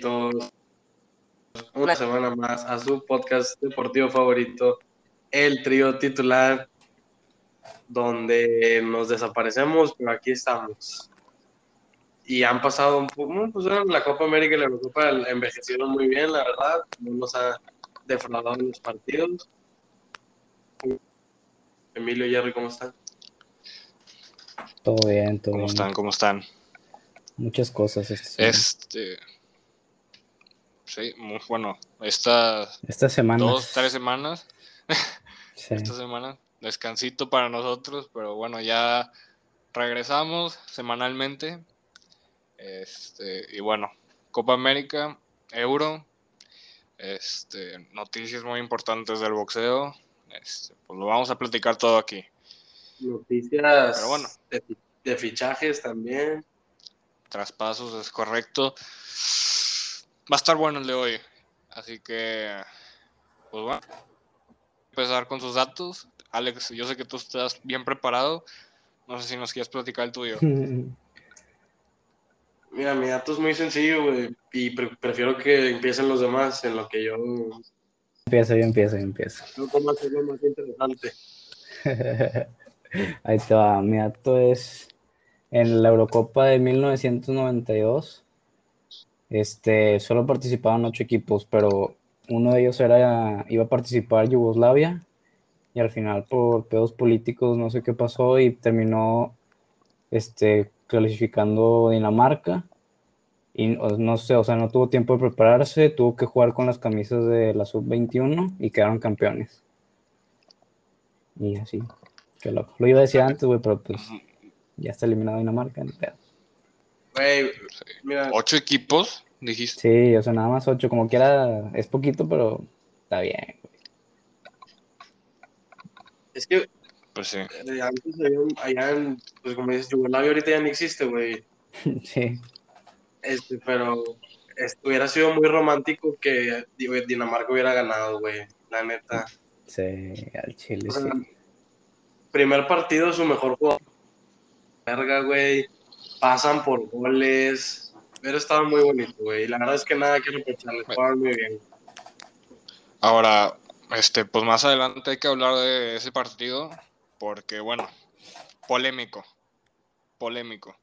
favoritos. Una semana más a su podcast deportivo favorito, el trío titular, donde nos desaparecemos, pero aquí estamos. Y han pasado un poco, pues la Copa América y la Copa envejecieron muy bien, la verdad, no nos ha defraudado en los partidos. Emilio y Jerry, ¿cómo están? Todo bien, todo ¿Cómo bien. están? ¿Cómo están? Muchas cosas. semana. Este. Sí, muy bueno. Estas Esta semana. dos, tres semanas. Sí. Esta semana. Descansito para nosotros, pero bueno, ya regresamos semanalmente. Este, y bueno, Copa América, Euro. Este, noticias muy importantes del boxeo. Este, pues lo vamos a platicar todo aquí. Noticias Pero bueno. de, de fichajes también. traspasos, es correcto. Va a estar bueno el de hoy. Así que, pues bueno, empezar con sus datos. Alex, yo sé que tú estás bien preparado. No sé si nos quieres platicar el tuyo. Mira, mi dato es muy sencillo, güey, y pre- prefiero que empiecen los demás en lo que yo empieza, yo empiezo, yo empiezo. no como hacerlo más interesante. Ahí te va. Mi dato es en la Eurocopa de 1992. Este, solo participaban ocho equipos, pero uno de ellos era, iba a participar Yugoslavia y al final por pedos políticos no sé qué pasó y terminó este, clasificando Dinamarca y no sé, o sea, no tuvo tiempo de prepararse, tuvo que jugar con las camisas de la sub-21 y quedaron campeones. Y así, qué loco. Lo iba a decir antes, güey, pero pues ya está eliminado Dinamarca, ni pedo. Güey, mira, Ocho equipos, dijiste. Sí, o sea, nada más ocho, como quiera, es poquito, pero está bien. es que Pues sí. eh, antes había un- allá en, pues como dices, Yugoslavia ahorita ya no existe, güey. Sí, este, pero hubiera sido muy romántico que Dinamarca hubiera ganado, güey, la neta. sí, al Chile, O sí. primer partido, su mejor jugador. Verga, güey. Pasan por goles. Pero estaba muy bonito, güey. Y la verdad es que nada que reprocharle. Jugaron muy bien. Ahora, este, pues más adelante hay que hablar de ese partido. Porque, bueno, polémico. Polémico.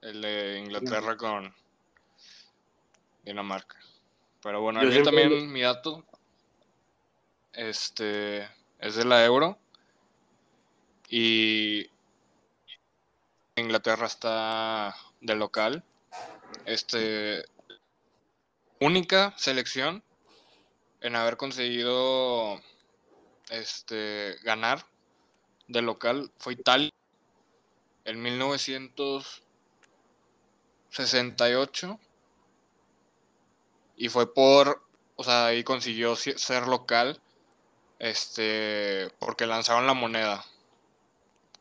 El de Inglaterra con Dinamarca. Pero bueno, Yo también mi dato este, es de la Euro. Y Inglaterra está de local. Este, única selección en haber conseguido este, ganar de local fue Italia en 1968 y fue por, o sea, ahí consiguió si- ser local este, porque lanzaron la moneda.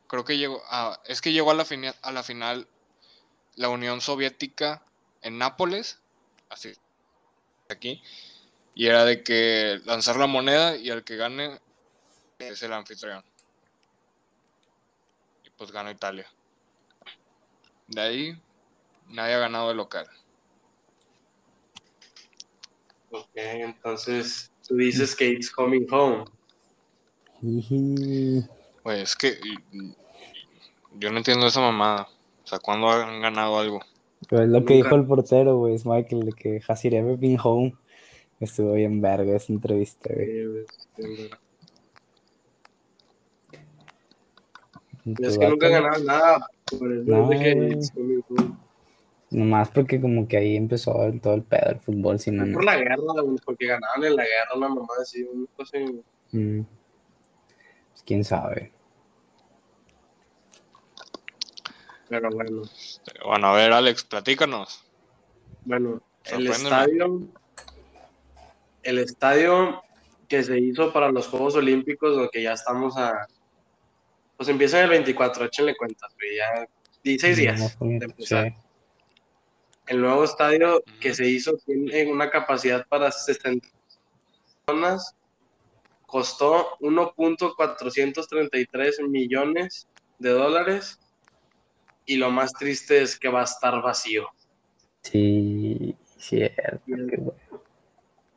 Creo que llegó es que llegó a la, a la final la Unión Soviética en Nápoles, así aquí, y era de que lanzar la moneda y el que gane es el anfitrión. Y pues ganó Italia. De ahí nadie ha ganado de local. Ok, entonces tú dices que it's coming home. Pues es que yo no entiendo esa mamada. O sea, ¿cuándo han ganado algo? Pero es lo que Nunca. dijo el portero, güey, es Michael, de que has it ever been home. Estuvo bien verga esa entrevista, güey. Eh, Es que nunca ganaron nada. Por eso No, de que. Nomás porque como que ahí empezó el- todo el pedo del fútbol, si no, Fue no. por la guerra, güey, porque ganaron en la guerra una mamá así, una cosa. Mm. Pues quién sabe. Pero bueno. Bueno, a ver, Alex, platícanos. Bueno, el estadio, el estadio que se hizo para los Juegos Olímpicos, lo que ya estamos a, pues empieza el 24, échenle cuentas, güey, ya 16 días de empezar. sí. El nuevo estadio que se hizo tiene una capacidad para 60 personas, costó 1.433 millones de dólares y lo más triste es que va a estar vacío. Sí, Cierto, qué bueno.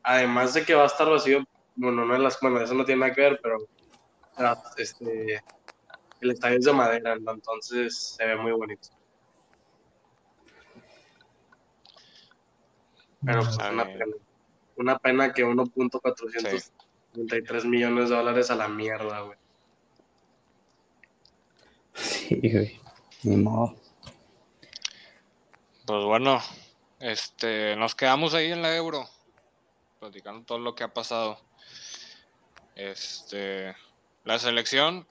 Además de que va a estar vacío, bueno, no en las, bueno, eso no tiene nada que ver, pero ah, este, el estadio es de madera, ¿no? entonces se ve muy bonito. Pero pues, una bien. pena. Una pena que 1.433 millones de dólares a la mierda, güey. Sí, güey. Ni modo. Pues bueno, este, nos quedamos ahí en la Euro, platicando todo lo que ha pasado. Este, la selección,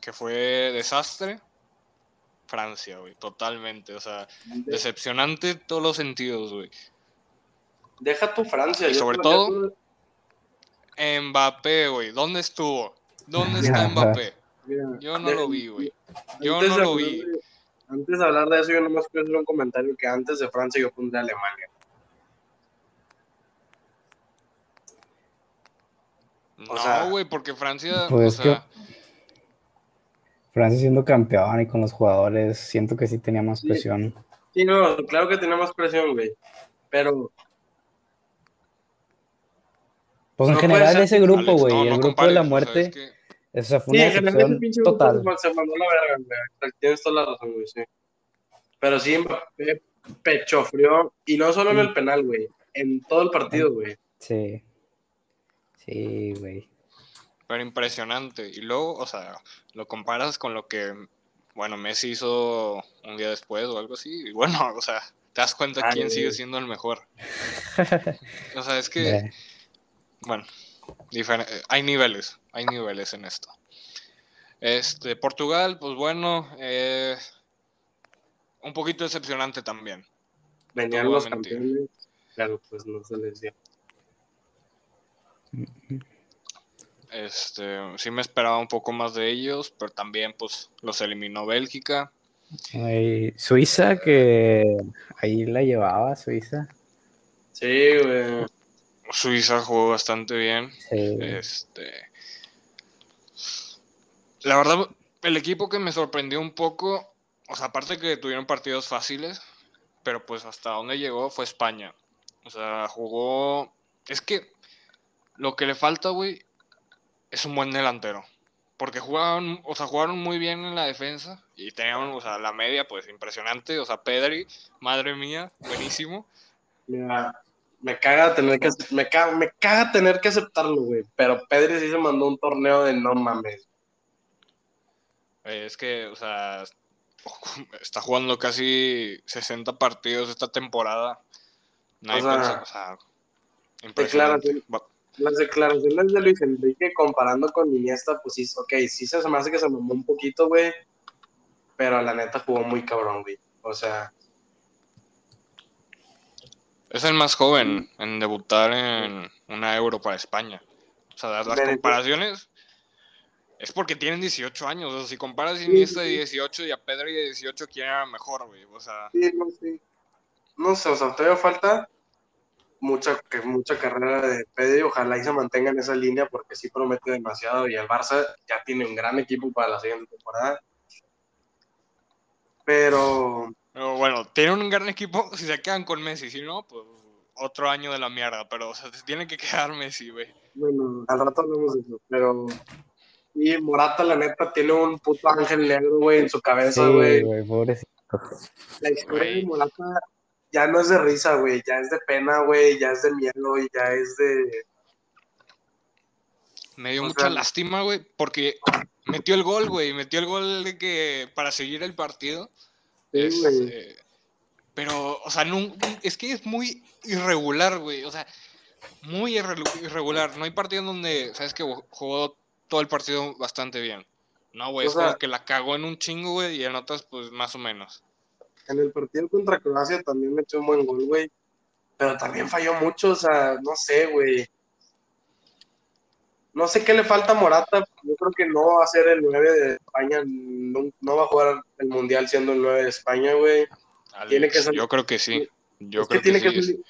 que fue desastre, Francia, güey, totalmente, o sea, decepcionante en todos los sentidos, güey. Deja tu Francia. Y sobre todo- Mbappé, güey, ¿dónde estuvo? ¿Dónde está Mbappé? Yo no lo vi, güey. Yo antes no de lo hablar vi. de- antes de hablar de eso, yo nomás quiero hacer un comentario que antes de Francia yo pondría Alemania. O sea, No, güey, porque Francia, pues o que- sea, Francia siendo campeón y con los jugadores, siento que sí tenía más Sí. presión. Sí, no, claro que tenemos presión, güey. Pero Pues en No general ser, ese grupo, güey, no, el no grupo compares, de la o sea, muerte, es que- esa fue sí, una decepción pinche total. se mandó la verga, güey. Tienes toda la razón, güey, sí. Pero sí, Mbappé pecho frío. Y no solo en el penal, güey. En todo el partido, güey. Sí. Sí, güey. Pero impresionante. Y luego, o sea, lo comparas con lo que, bueno, Messi hizo un día después o algo así. Y bueno, o sea, te das cuenta Ay, quién güey. sigue siendo el mejor. O sea, es que, bueno, difer- eh, hay niveles, hay niveles en esto. Este, Portugal, pues bueno, eh, un poquito decepcionante también. Venían No los campeones. Pero pues no se les dio. Este, sí me esperaba un poco más de ellos, pero también pues los eliminó Bélgica. ay, Suiza, que ahí la llevaba Suiza. Sí, güey. Suiza jugó bastante bien. Sí. Este. La verdad, el equipo que me sorprendió un poco, o sea, aparte que tuvieron partidos fáciles, pero pues hasta donde llegó fue España. O sea, jugó. Es que lo que le falta, güey, es un buen delantero. Porque jugaron, o sea, jugaron muy bien en la defensa y tenían, o sea, la media, pues impresionante. O sea, Pedri, madre mía, buenísimo. Me caga tener que me caga, me caga tener que aceptarlo, güey. Pero Pedri sí se mandó un torneo de no mames. Es que, o sea, está jugando casi 60 partidos esta temporada. Nadie O sea, o sea, impresionante. Las declaraciones de Luis Enrique comparando con Iniesta, pues sí, ok, sí se me hace que se mamó un poquito, güey. Pero la neta jugó muy cabrón, güey. O sea, Es el más joven en debutar en una Euro para España. O sea, las comparaciones es porque tienen 18 años. O sea, si comparas a Iniesta de 18 y a Pedri de 18, ¿quién era mejor, güey? O sea, sí, no sé. No sé, o sea, todavía falta mucha, que- mucha carrera de Pedri. Ojalá y se mantenga en esa línea porque sí promete demasiado. Y el Barça ya tiene un gran equipo para la siguiente temporada. Pero pero bueno, tienen un gran equipo si se quedan con Messi. Si no, pues otro año de la mierda. Pero, o sea, se tiene que quedar Messi, güey. Bueno, al rato hablamos de eso, pero. Y Morata, la neta, tiene un puto ángel negro, güey, en su cabeza, Sí, güey. güey, pobrecito. la historia de Güey. Morata ya no es de risa, güey, ya es de pena, güey, ya es de miedo y ya es de. Me dio O mucha sea- lástima, güey, porque metió el gol, güey. Metió el gol de que para seguir el partido. Güey. Este, pero, o sea, no, es que es muy irregular, güey. O sea, muy irre- irregular. No hay partido en donde, sabes que jugó todo el partido bastante bien. No, güey, O es sea- como que la cagó en un chingo, güey, y en otras, pues más o menos. En el partido contra Croacia también metió un buen gol, güey. Pero también falló mucho, o sea, no sé, güey. No sé qué le falta a Morata. Yo creo que no va a ser el 9 de España. No, no va a jugar el Mundial siendo el 9 de España, güey. Tiene que ser- Yo creo que sí. Yo es que creo tiene que, que sí. ser-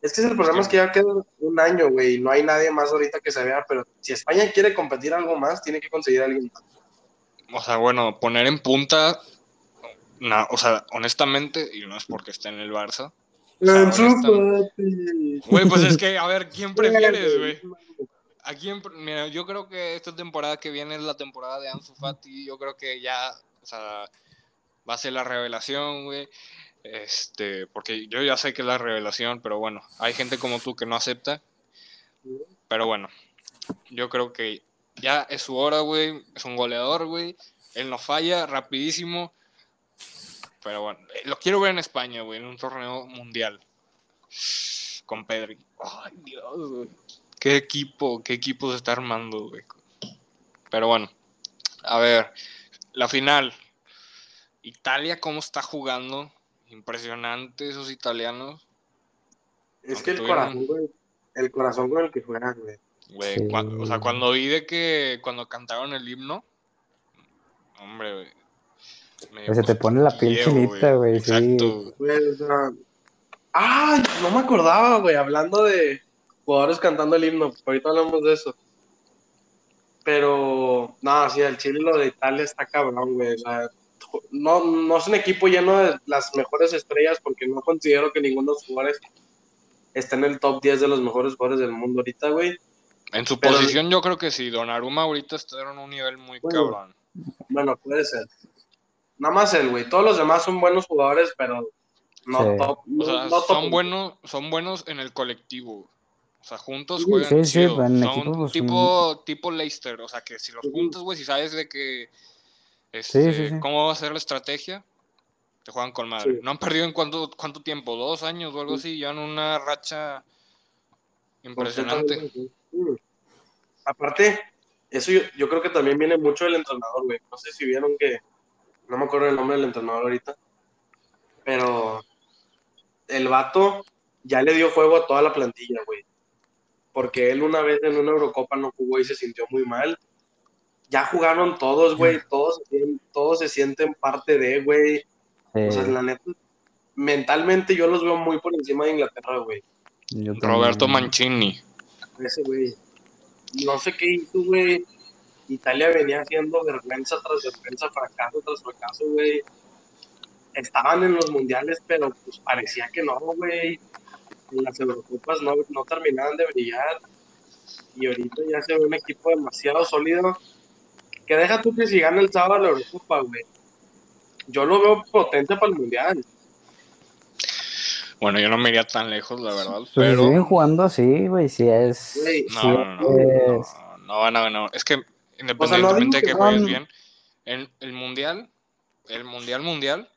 Es que el problema es que ya queda un año, güey, y no hay nadie más ahorita que se vea, pero si España quiere competir algo más, tiene que conseguir a alguien más. O sea, bueno, poner en punta, na- o sea, honestamente, y no es porque esté en el Barça, O sea, Ansu honesta- Fati. Güey, pues es que, a ver, ¿quién prefieres, güey? ¿A quién pre- Mira, yo creo que esta temporada que viene es la temporada de Ansu Fati. Yo creo que ya, o sea, va a ser la revelación, güey. Este, porque yo ya sé que es la revelación, pero bueno, hay gente como tú que no acepta. Pero bueno, yo creo que ya es su hora, güey. Es un goleador, güey. Él no falla, rapidísimo. Pero bueno, eh, lo quiero ver en España, güey, en un torneo mundial. Con Pedri. Ay, Dios, güey. Qué equipo, qué equipo se está armando, güey. Pero bueno, a ver, la final. Italia, ¿cómo está jugando? Impresionante esos italianos. Es que el Tuvieron- corazón, güey. El corazón con el que juegan, güey. Sí. o sea, cuando vi de que cuando cantaron el himno, hombre, güey. me dio Se te pone la piel chinita, güey, sí. Exacto. Güey, o sea, Ah, no me acordaba, güey, hablando de jugadores cantando el himno. Ahorita hablamos de eso. Pero, no, sí, el Chile lo de Italia está cabrón, güey. O sea, no, no es un equipo lleno de las mejores estrellas porque no considero que ninguno de los jugadores esté en el top 10 de los mejores jugadores del mundo ahorita, güey. En su Pero- posición yo creo que sí, Donnarumma ahorita está en un nivel muy Bueno. cabrón. Bueno, puede ser. Nada más él, güey. Todos los demás son buenos jugadores, pero no Sí. top. No, O sea, no top. son buenos, son buenos en el colectivo. O sea, juntos Sí, juegan sí, sí, chido. en Son equipo, pues, tipo, tipo Leicester. O sea, que si los juntas, güey, si sabes de que este, sí, sí. cómo va a ser la estrategia, te juegan con madre. Sí. No han perdido en cuánto, cuánto tiempo, dos años o algo así, llevan una racha impresionante. Aparte, eso yo, yo creo que también viene mucho del entrenador, güey. No sé si vieron que, no me acuerdo el nombre del entrenador ahorita, pero el vato ya le dio juego a toda la plantilla, güey. Porque él una vez en una Eurocopa no jugó y se sintió muy mal. Ya jugaron todos, güey. Todos, se sienten- todos se sienten parte de, güey. O sea, la neta, mentalmente yo los veo muy por encima de Inglaterra, güey. Roberto Mancini. Ese güey. No sé qué hizo, güey. Italia venía haciendo vergüenza tras vergüenza, fracaso tras fracaso, güey. Estaban en los mundiales, pero pues parecía que no, güey. En las Eurocopas no, no terminaban de brillar. Y ahorita ya se ve un equipo demasiado sólido. Que deja tú que si gana el sábado la Eurocopa, güey. Yo lo veo potente para el mundial. Bueno, yo no me iría tan lejos, la verdad, Pues si pero siguen jugando así, güey, si es. No, sí no, no, es- no, no van a ganar. Es que independientemente de que que juegues van- bien, el, el mundial, el mundial mundial,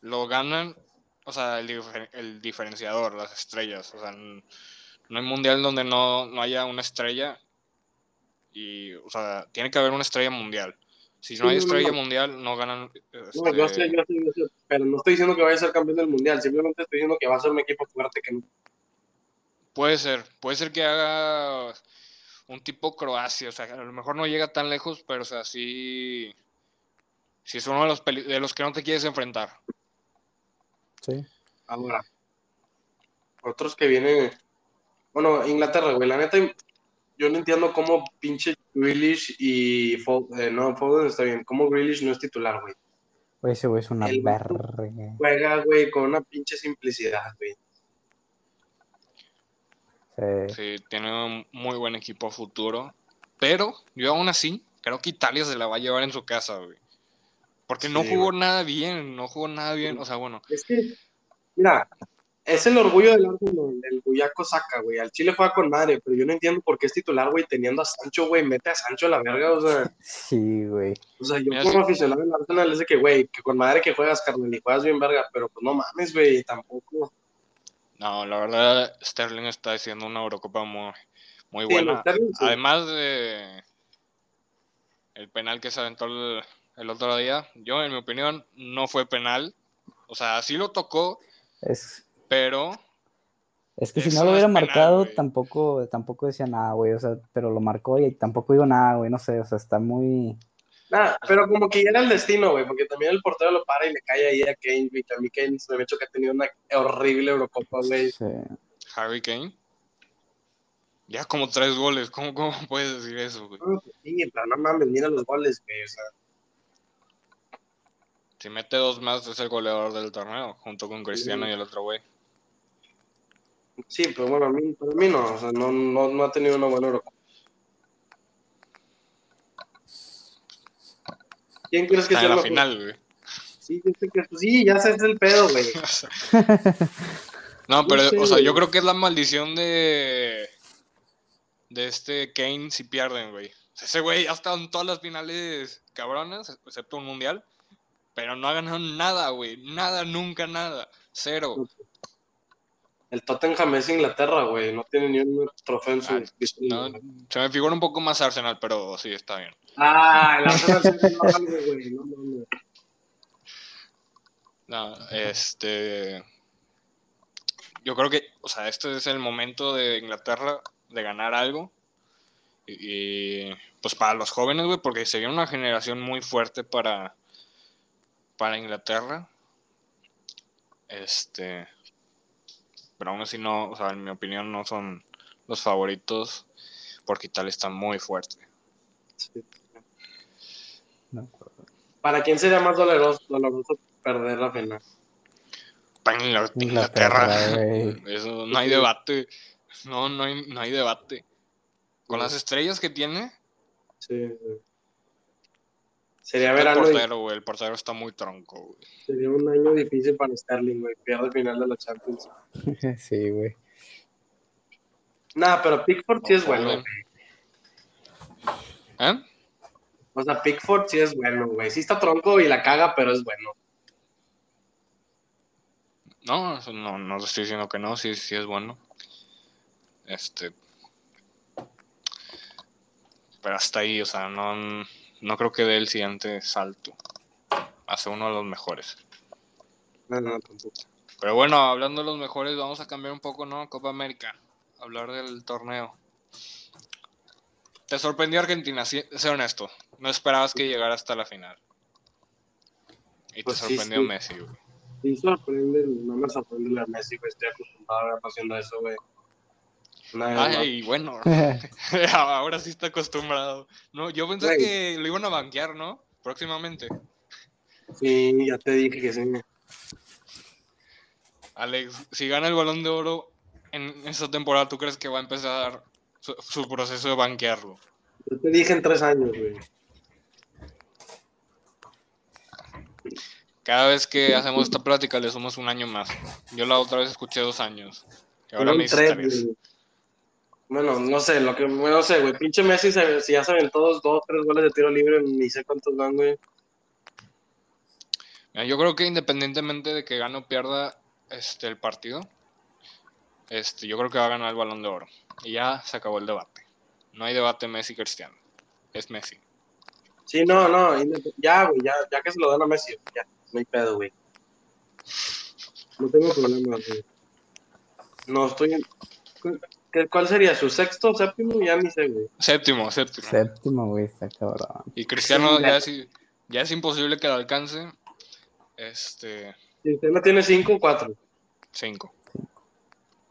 lo ganan, o sea, el, difer- el diferenciador, las estrellas. O sea, no hay mundial donde no, no haya una estrella y, o sea, tiene que haber una estrella mundial. Si no hay estrella mundial, no ganan. No, yo este, sé, yo sé, yo sé, pero no estoy diciendo que vaya a ser campeón del mundial, simplemente estoy diciendo que va a ser un equipo fuerte que no. Puede ser, puede ser que haga un tipo Croacia, o sea, a lo mejor no llega tan lejos, pero o sea, sí, sí es uno de los, de los que no te quieres enfrentar. Sí. Ahora, otros que vienen, bueno, Inglaterra, güey, la neta, yo no entiendo cómo pinche Grealish y Foden, eh, no, Foden está bien, cómo Grealish no es titular, güey. Güey, ese güey es una El- verga. Juega, güey, con una pinche simplicidad, güey. Sí. Sí, tiene un muy buen equipo a futuro, pero yo aún así creo que Italia se la va a llevar en su casa, güey. Porque no jugó nada bien, no jugó nada bien, o sea, bueno, Es que, mira, es el orgullo del Arsenal, el Buyaco saca, güey. Al Chile juega con madre, pero yo no entiendo por qué es titular, güey, teniendo a Sancho, güey. Mete a Sancho a la verga, o sea. Sí, güey. O sea, yo Mira, como sí. aficionado del Arsenal es de que, güey, que con madre que juegas, carnal, y juegas bien verga, pero pues no mames, güey, tampoco. no, la verdad Sterling está haciendo una Eurocopa muy, muy Sí, buena. Sterling, sí. Además de el penal que se aventó el, el otro día, yo en mi opinión no fue penal. O sea, sí lo tocó, Es, pero es que si no lo hubiera penal, marcado, tampoco, tampoco decía nada, güey. O sea, pero lo marcó y tampoco digo nada, güey. No sé, o sea, está muy. Nada, pero como que ya era el destino, güey, porque también el portero lo para y le cae ahí a Kane, güey, que a mí Kane se me ha hecho que ha tenido una horrible Eurocopa, güey. Sí. Harry Kane ya como tres goles, ¿cómo, cómo puedes decir eso, güey? No, Sí, pero no mames, mira los goles, güey, o sea. Si mete dos más es el goleador del torneo, junto con Cristiano Sí. y el otro güey. Sí, pero bueno, a mí, para mí no, o sea, no, no, no ha tenido una buena Eurocopa. ¿Quién crees que Está sea la final, güey. Sí, sí, ya sé es el pedo, güey. No, pero, o sea, yo creo que es la maldición de. De este Kane si pierden, güey. Ese güey ha estado en todas las finales cabronas, excepto un mundial. Pero no ha ganado nada, güey. Nada, nunca nada. Cero. El Tottenham es Inglaterra, güey. No tiene ni un trofeo en su Ah, no, se me figura un poco más Arsenal, pero sí, está bien. Ah, el Arsenal sí ganó algo, güey. No. No, este. Yo creo que, o sea, este es el momento de Inglaterra de ganar algo. Y, y, pues para los jóvenes, güey, porque sería una generación muy fuerte para, para Inglaterra. Este. Pero aún así no, o sea, en mi opinión no son los favoritos porque Italia está muy fuerte. Sí. ¿Para quién sería más doloroso, doloroso perder la final? Para Ingl- Inglaterra, eso no hay debate. No, no hay, no hay debate. Con las estrellas que tiene, Sí, sí. Sería el verano, portero, güey. El portero está muy tronco, güey. sería un año difícil para Sterling, güey. Pierde el final de la Champions. Sí, güey. Nah, pero Pickford sí es bueno. ¿Eh? O sea, Pickford sí es bueno, güey. Sí está tronco y la caga, pero es bueno. No, eso no, no estoy diciendo que no, sí, sí es bueno. Este. Pero hasta ahí, o sea, no, no creo que dé el siguiente salto. Hace uno de los mejores. No, no, tampoco. Pero bueno, hablando de los mejores, vamos a cambiar un poco, ¿no? Copa América. Hablar del torneo. ¿Te sorprendió Argentina? Sí, sé honesto. No esperabas que llegara hasta la final. Y te Pues sí, sorprendió sí. Messi, güey. Sí sorprende, no me sorprende la Messi, güey. Estoy acostumbrado a ver haciendo eso, güey. Ay, bueno. Ahora sí está acostumbrado. No, yo pensé que lo iban a banquear, ¿no? Próximamente. Sí, ya te dije que sí. Alex, si gana el balón de oro en esta temporada, ¿tú crees que va a empezar su, su proceso de banquearlo? Yo te dije en tres años, güey. Cada vez que hacemos esta plática le sumas un año más. Yo la otra vez escuché dos años. Y ahora me dices tres, tres. Bueno, no sé, lo que, bueno, no sé, güey. Pinche Messi, se- si ya se ven todos dos, tres goles de tiro libre, ni sé cuántos van, güey. Mira, Yo creo que independientemente de que gane o pierda este, el partido, este, yo creo que va a ganar el balón de oro. Y ya se acabó el debate. No hay debate Messi-Cristiano. Es Messi. Sí, no, no, ya, güey, ya, ya que se lo dan a Messi, ya, no hay pedo, güey. No tengo problema, güey. No estoy. En- ¿Qué- ¿Cuál sería? ¿Su sexto, séptimo? Ya ni sé, güey. Séptimo, séptimo. Séptimo, güey, está cabrón. Y Cristiano Sí, ya es, ya es imposible que lo alcance. Este, Si usted no tiene cinco, cuatro. cinco.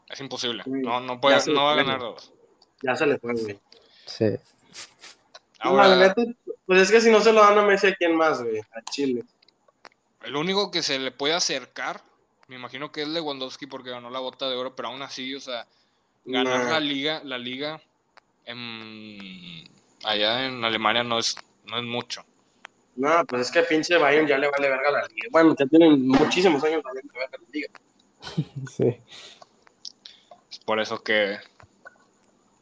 Es imposible. Sí, No, no, puede, no va a ganar dos. Ya se le fue, güey. Sí. No, Ahora, la neta, pues es que si no se lo dan a Messi, ¿a quién más, güey? A Chile. el único que se le puede acercar, me imagino que es Lewandowski porque ganó la bota de oro, pero aún así, o sea, ganar Nah. la liga, la liga en- allá en Alemania no es, no es mucho. No, pues es que pinche Bayern ya le vale verga la liga. Bueno, ya tienen muchísimos años también verga la liga. Sí. Es por eso que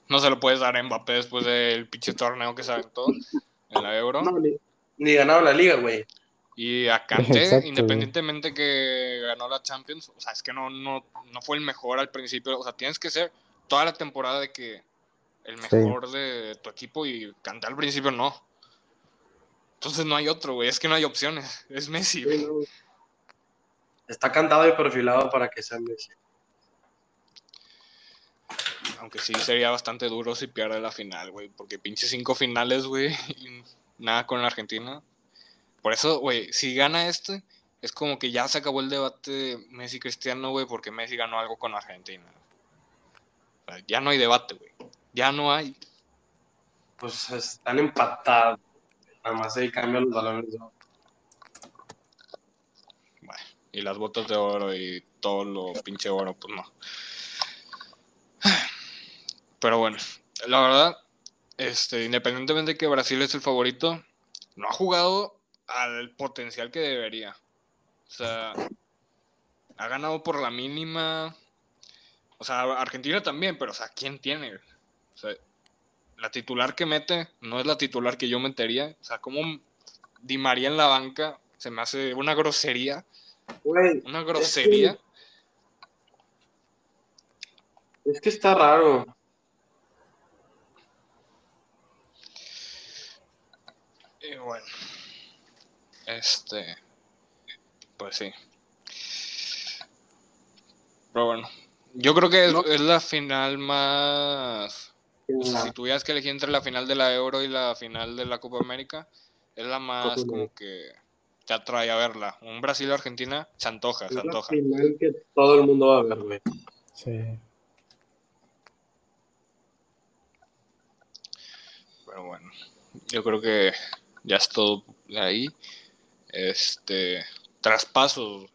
no se lo puedes dar a Mbappé después del pinche torneo que se aventó en la Euro. No, ni, ni ganaron la liga, güey. Y a Kanté, independientemente que ganó la Champions, o sea, es que no, no, no fue el mejor al principio. O sea, tienes que ser toda la temporada de que el Sí. mejor de tu equipo y Kanté al principio no. Entonces no hay otro, güey. Es que no hay opciones. Es Messi, Sí, güey. no, güey. Está cantado y perfilado para que sea Messi. Aunque sí sería bastante duro si pierde la final, güey. Porque pinche cinco finales, güey. Y nada con la Argentina. Por eso, güey, si gana este, es como que ya se acabó el debate Messi-Cristiano, güey, porque Messi ganó algo con Argentina. Ya no hay debate, güey. Ya no hay. Pues están empatados. Nada más ahí cambian los balones. de oro. Y las botas de oro y todo lo pinche oro, pues no. Pero bueno, la verdad, este, independientemente de que Brasil es el favorito, no ha jugado al potencial que debería. O sea, ha ganado por la mínima. O sea, Argentina también, pero o sea, ¿quién tiene? O sea, la titular que mete no es la titular que yo metería. O sea, como Di María en la banca se me hace una grosería. Una grosería. es que está raro. Y bueno, este, pues sí. Pero bueno, yo creo que es, No. es la final más... o sea, La- si tuvieras que elegir entre la final de la Euro y la final de la Copa América, es la más Copa como que te atrae a verla. Un Brasil-Argentina se antoja, se Es la antoja. final que todo el mundo va a ver, güey. Sí. Pero bueno, yo creo que ya es todo de ahí. Este, traspasos.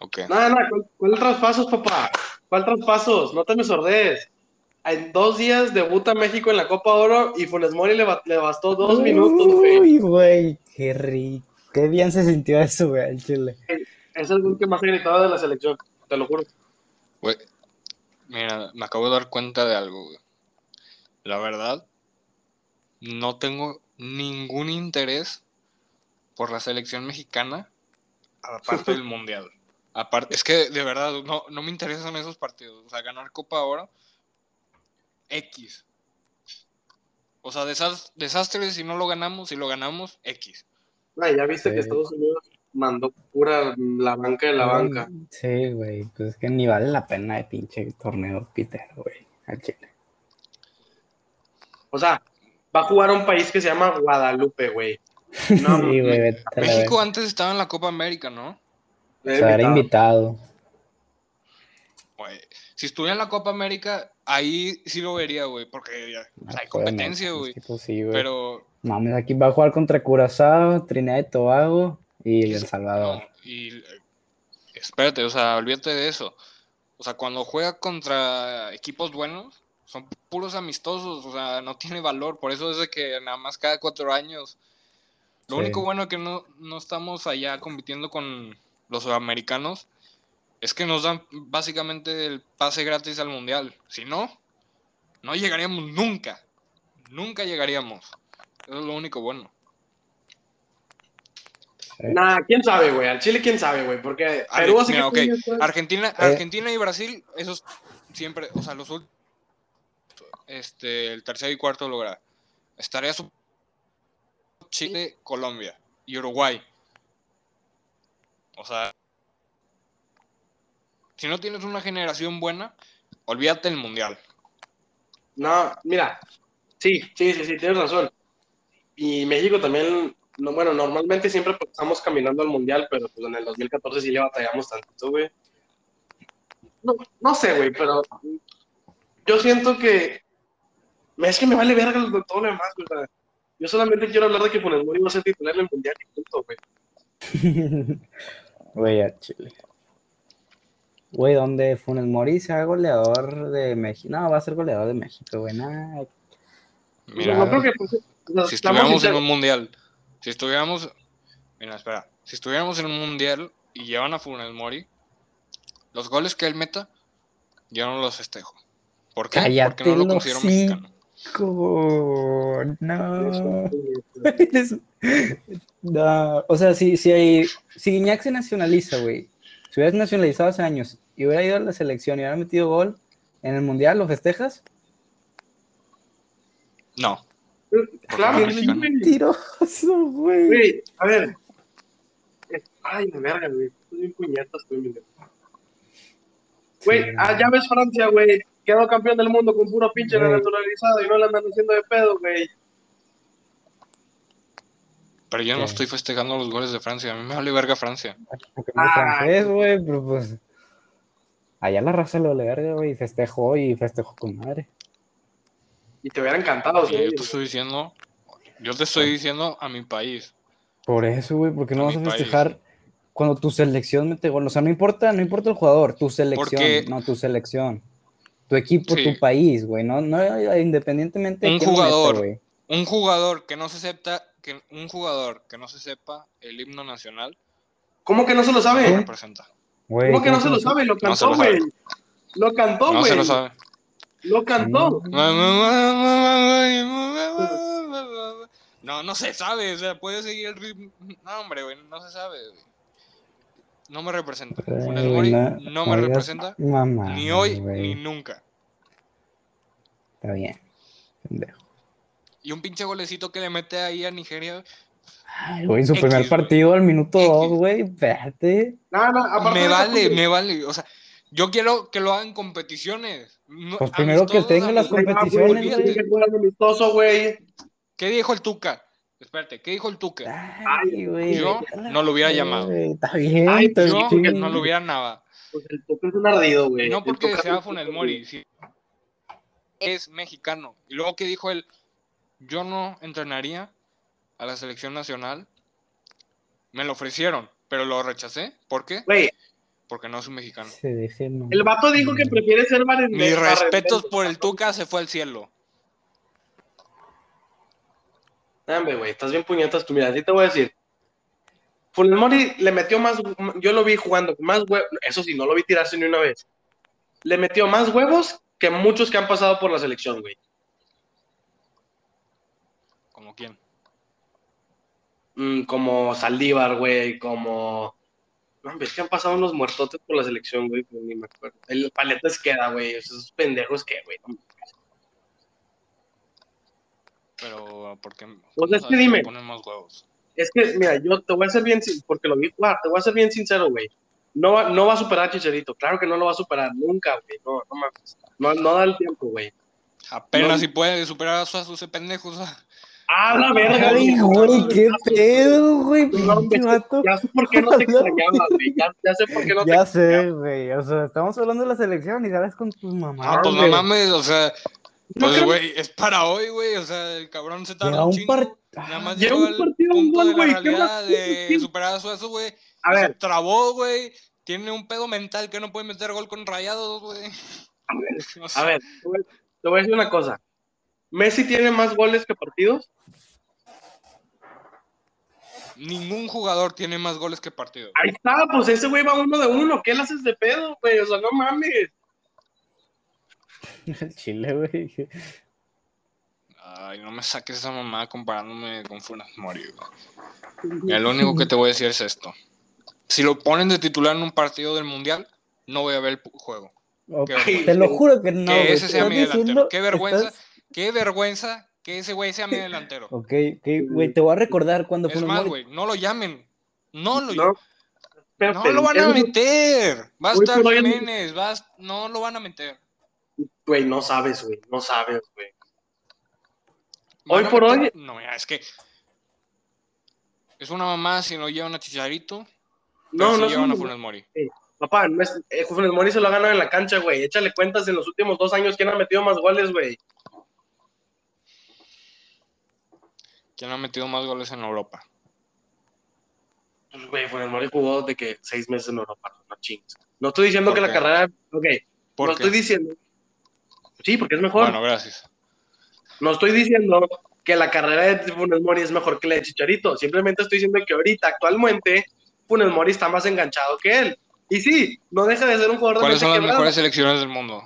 Ok. No, no, ¿cuál, cuál traspasos, papá? ¿Cuál traspasos? No te me sordes. En dos días debuta México en la Copa Oro y Funes Mori le, ba- le bastó dos minutos. Uy, güey, qué rico. Qué bien se sintió eso, güey, al chile. Es el que más gritado de la selección, te lo juro. Güey, mira, me acabo de dar cuenta de algo, güey. La verdad, no tengo ningún interés por la selección mexicana aparte del mundial. Aparte, es que de verdad no, no me interesan esos partidos. O sea, ganar Copa ahora, X. O sea, desas- desastres si no lo ganamos, si lo ganamos, X. Ay, ya viste Sí. que Estados Unidos mandó pura la banca de la banca. Sí, güey, pues es que ni vale la pena de pinche torneo pitero, güey, al chile. O sea, va a jugar a un país que se llama Guadalupe, güey. No, sí, güey, México antes estaba en la Copa América, ¿no? O sea, era invitado. Si estuviera en la Copa América, ahí sí lo vería, güey, porque ya, o sea, hay competencia, güey. Es que, pues, sí, güey. Pero, Mames, aquí va a jugar contra Curazao, Trinidad y Tobago y Y El es- Salvador. no, y eh, espérate, o sea, olvídate de eso. O sea, cuando juega contra equipos buenos, son puros amistosos, o sea, no tiene valor. Por eso es de que nada más cada cuatro años. Lo Sí. único bueno que no, no estamos allá compitiendo con los sudamericanos es que nos dan básicamente el pase gratis al mundial. Si no, no llegaríamos nunca. Nunca llegaríamos. Eso es lo único bueno. Nah, quién sabe, güey. Al Chile, quién sabe, güey. Porque Perú mira, Argentina, Eh. Argentina y Brasil, esos siempre, o sea, los últimos, este, el tercer y cuarto lugar. Estaría su Chile, Colombia y Uruguay. O sea, si no tienes una generación buena, olvídate del mundial. No, mira. Sí, sí, sí, sí, tienes razón. Y México también, no, bueno, normalmente siempre pues, estamos caminando al mundial, pero pues en el 2014 sí le batallamos tantito, güey. No, no sé, güey, pero yo siento que es que me vale verga lo- todo lo demás, güey. o sea, yo solamente quiero hablar de que Funes Mori va a ser titular en el mundial y punto, güey. Güey, al chile. Güey, donde Funes Mori sea goleador de México. No, va a ser goleador de México, güey. Nah, Mira, no creo que pues, o sea, si estuviéramos en un mundial, si estuviéramos, mira, espera, si estuviéramos en un mundial y llevan a Funes Mori, los goles que él meta, yo no los festejo. ¿Por qué? Cállate Porque no lo considero mexicano. No. No, O sea, si, si, hay, si Guiñac se nacionaliza, güey. Si hubieras nacionalizado hace años y hubiera ido a la selección y hubiera metido gol en el mundial, ¿lo festejas? No. Claro Qué güey. Mentiroso, güey. Güey, a ver. Ay, la verga, güey. Estoy bien puñetas, estoy bien. Güey, Sí, ah, no. ya ves Francia, güey. Quedó campeón del mundo con puro pinche naturalizado y no la andan haciendo de pedo, güey. Pero yo no estoy festejando los goles de Francia. A mí me vale verga Francia. Porque no es Ah. francés, güey, pero pues. Allá la raza lo le verga, güey, y festejó y festejó con madre. Y te hubiera encantado, güey. yo te estoy diciendo, yo te estoy diciendo a mi país. Por eso, güey, porque no A vas a país. festejar cuando tu selección mete gol. O sea, no importa, no importa el jugador, tu selección, Porque- no tu selección. Tu equipo, Sí. tu país, güey. No, no, independientemente de Un quién lo meta, jugador. güey. Un jugador que no se sepa, que un jugador que no se sepa el himno nacional ¿Cómo que no se lo no sabe? representa. Güey, ¿Cómo que no se ¿cómo lo sabe? Lo No lo cantó, güey. Lo cantó, No güey. se lo sabe. Lo cantó. No, no se sabe, o sea, puede seguir el ritmo. No, hombre, güey, no se sabe. güey. No me representa. Funes Mori no- no me representa Mamá, ni hoy ni nunca. Está bien. Pendejo. Y un pinche golecito que le mete ahí a Nigeria. Ay, güey, su X, primer partido al minuto X. 2, güey. Espérate. No, no, Me vale, me vale. O sea, yo quiero que lo hagan competiciones. No- Pues primero que amistosos, tenga las competiciones, amistoso, güey. ¿Qué dijo el Tuca? Espérate, ¿qué dijo el Tuca? Ay, güey. Yo no lo hubiera llamado. güey, Está bien. Ay, está Yo bien. no lo hubiera nada. Pues el toque es un ardido, güey. No porque sea ardido. Mori, sí. es mexicano. Y luego que dijo él, yo no entrenaría a la selección nacional. Me lo ofrecieron, pero lo rechacé. ¿Por qué? Güey, Porque no soy mexicano. Se deje, no. el vato dijo que prefiere ser barrendero. Mis respetos por el Tuca se fue al cielo. Dame, güey, estás bien puñetas tú. Mira, así te voy a decir. Funes Mori le metió más. Yo lo vi jugando más huevos. Eso sí, no lo vi tirarse ni una vez. Le metió más huevos que muchos que han pasado por la selección, güey. ¿Como quién? Mm, como Saldívar, güey, como. No, es que han pasado unos muertotes por la selección, güey, ni me acuerdo. El paleta queda, güey, esos pendejos que, güey. no Pero, ¿por qué? Pues es que ¿Sabes dime. más huevos? Es que, mira, yo te voy a ser bien, sin- porque lo vi jugar, te voy a ser bien sincero, güey. No va, no va a superar a Chicharito, claro que no lo va a superar, nunca, güey. No, no mames. No, no da el tiempo, güey. Apenas No. si puede superar a su- a sus pendejos. ¡Ah, la verga, Ay, güey, qué pedo, güey. No. Ya sé por qué no te extrañaba, güey. Ya, ya sé por qué no te Ya sé, güey. O sea, estamos hablando de la selección y sales con tus mamás. Ah, pues no mames, o sea, pues creo- güey, es para hoy, güey. O sea, el cabrón se tarda Llega un chingo. par- Nada más Llega llegó un al partido, un punto gol, de la güey, ¿qué realidad más de quieres? superar a su eso, güey. A Se ver, trabó, güey. Tiene un pedo mental que no puede meter gol con rayados, güey. a ver, O sea, a ver, te voy, te voy a decir una cosa. ¿Messi tiene más goles que partidos? Ningún jugador tiene más goles que partidos. Ahí está, pues ese güey va uno de uno. ¿Qué le haces de pedo, güey? O sea, no mames. El Chile, güey. Ay, no me saques esa mamá comparándome con Funes Mori, güey. Lo único que te voy a decir es esto. Si lo ponen de titular en un partido del Mundial, no voy a ver el juego. Te lo juro que no. que ese sea mi delantero. diciendo- Qué vergüenza, estás- qué vergüenza que ese güey sea mi delantero. Ok, ok, güey, te voy a recordar cuando Es Funes más, güey, no lo llamen. No lo, No, no lo van a meter. Va a estar Jiménez, va a- no lo van a meter. Güey, no sabes, güey. No sabes, güey. Hoy por hoy- No, mira, es que. Es una mamá si no llevan a Chicharito. No, sí no. llevan a sí, Funes Mori. Papá, no es, eh, Funes Mori se lo ha ganado en la cancha, güey. Échale cuentas en los últimos dos años quién ha metido más goles, güey. ¿Quién ha metido más goles en Europa? Pues, güey, Funes Mori jugó de que seis meses en Europa. No chingues. No estoy diciendo ¿Por que la carrera. Ok, ¿Por no qué? estoy diciendo. Sí, porque es mejor. Bueno, gracias. No estoy diciendo que la carrera de Funes Mori es mejor que la de Chicharito. Simplemente estoy diciendo que ahorita, actualmente, Funes Mori está más enganchado que él. Y sí, no deja de ser un jugador de ¿Cuáles son las mejores selecciones del mundo?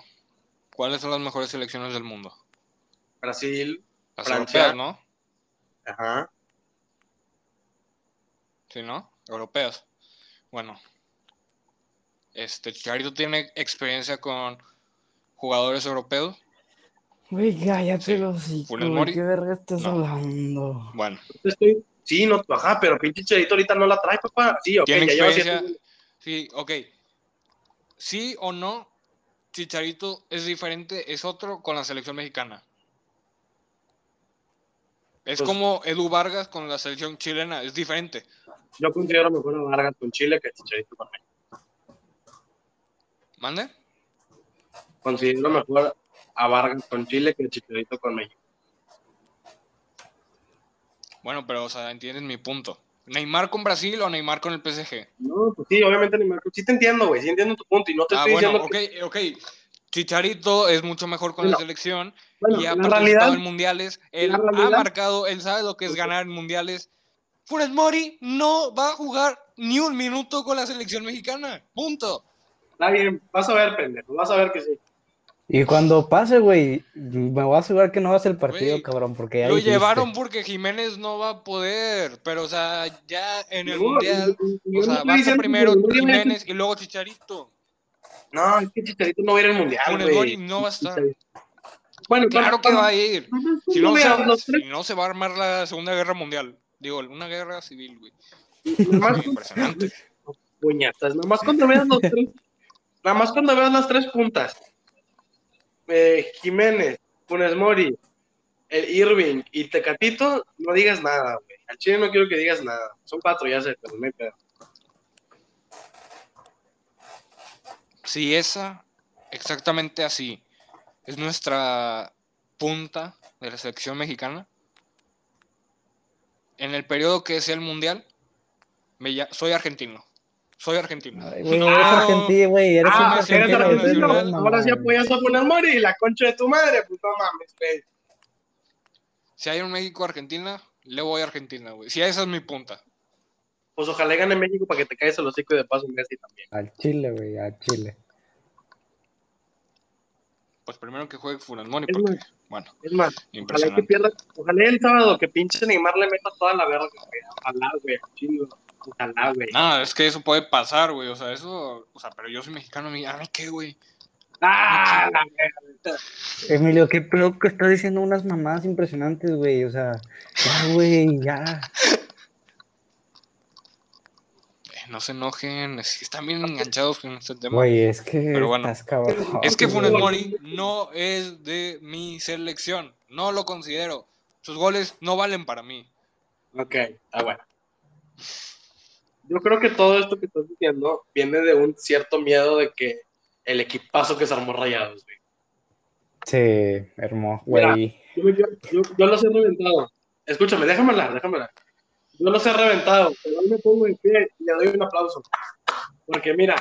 ¿Cuáles son las mejores selecciones del mundo? Brasil, Las Francia. europeas, ¿no? ajá. Sí, ¿no? Europeas. Bueno. Este, Chicharito tiene experiencia con jugadores europeos. Güey, cállate Sí. los Mori. ¿Qué verga estás No. hablando? Bueno, Estoy, sí, no, ajá, pero pinche Chicharito ahorita no la trae, papá. Sí, ok, tiene ya lleva experiencia. Sí, ok. Sí o no, Chicharito es diferente, es otro con la selección mexicana. Es Pues- como Edu Vargas con la selección chilena, es diferente. Yo considero mejor a Vargas con Chile que a Chicharito con México. ¿Mande? Considero mejor a Vargas con Chile que a Chicharito con México. Bueno, pero, o sea, entiendes mi punto. ¿Neymar con Brasil o Neymar con el PSG? No, pues sí, obviamente Marco. Sí te entiendo, güey, sí entiendo tu punto y no te Ah, estoy bueno, diciendo ok, ok. Chicharito es mucho mejor con la selección Bueno, y ha participado realidad, en mundiales. Él ha marcado, él sabe lo que es ganar en mundiales. Funes Mori no va a jugar ni un minuto con la selección mexicana. Punto. está bien, vas a ver, pendejo, vas a ver que sí. Y cuando pase, güey, me voy a asegurar que no va a ser el partido, cabrón, porque ya Lo dijiste. llevaron porque Jiménez no va a poder. Pero, o sea, ya en el No, mundial. O no sea, estoy va a ser diciendo primero no Jiménez y luego Chicharito. No, es que Chicharito no va a ir al mundial, güey. No va a estar. Bueno, Claro que va a ir. Si no, se, tres, si no, se va a armar la Segunda Guerra Mundial. Digo, una guerra civil, güey. nomás- Impresionante. puñetas, nomás cuando veas los tres, nada más cuando veas las tres puntas, eh, Jiménez, Funes Mori, el Irving y Tecatito, no digas nada, güey. Al Chile no quiero que digas nada. Son cuatro, ya sé, pero pedo. Si esa, exactamente así, es nuestra punta de la selección mexicana, en el periodo que sea el mundial, me soy argentino. Soy argentino. Ay, No, eres argentino, güey, eres Ah, un si eres argentino, ahora sí apoyas a Funes Mori y la concha de tu madre, pues no mames, güey. Si hay un México-Argentina, le voy a Argentina, güey. Si esa es mi punta. Pues ojalá gane México para que te caigas el hocico y de paso Messi también. Al Chile, güey, al Chile. Pues primero que juegue Funes Mori, porque, más, bueno, Es más, ojalá que pierda, ojalá el sábado que pinche Neymar le meta toda la verga, güey. Ojalá, güey. Ojalá, güey. No, es que eso puede pasar, güey. O sea, eso. O sea, pero yo soy mexicano, a mí, ¿a mí qué, güey? Ah, la verga. Emilio, qué pedo que está diciendo unas mamadas impresionantes, güey. O sea, ya, güey, ya. Eh, no se enojen, es que están bien enganchados con este tema. Güey, es que Pero bueno. estás cabrón. es que. Funes Mori no es de mi selección. No lo considero. Sus goles no valen para mí. Ok, está bueno. Yo creo que todo esto que estás diciendo viene de un cierto miedo de que el equipazo que se armó Rayados, güey. Sí, hermoso, güey. Yo, yo, yo, yo los he reventado. Escúchame, déjame hablar, déjame hablar. Yo los he reventado, pero hoy me pongo en pie y le doy un aplauso. Porque mira,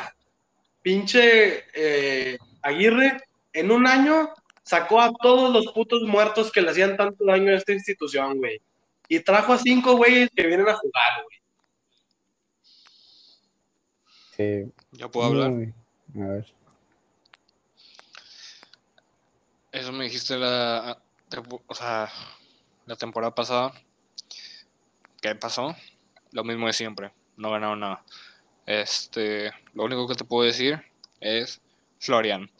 pinche eh, Aguirre en un año sacó a todos los putos muertos que le hacían tanto daño a esta institución, güey. Y trajo a cinco güeyes que vienen a jugar, güey. ¿Ya puedo hablar? Muy- A ver. Eso me dijiste la, o sea, la temporada pasada. ¿Qué pasó? Lo mismo de siempre. No ganaron nada. Este, lo único que te puedo decir es Florian.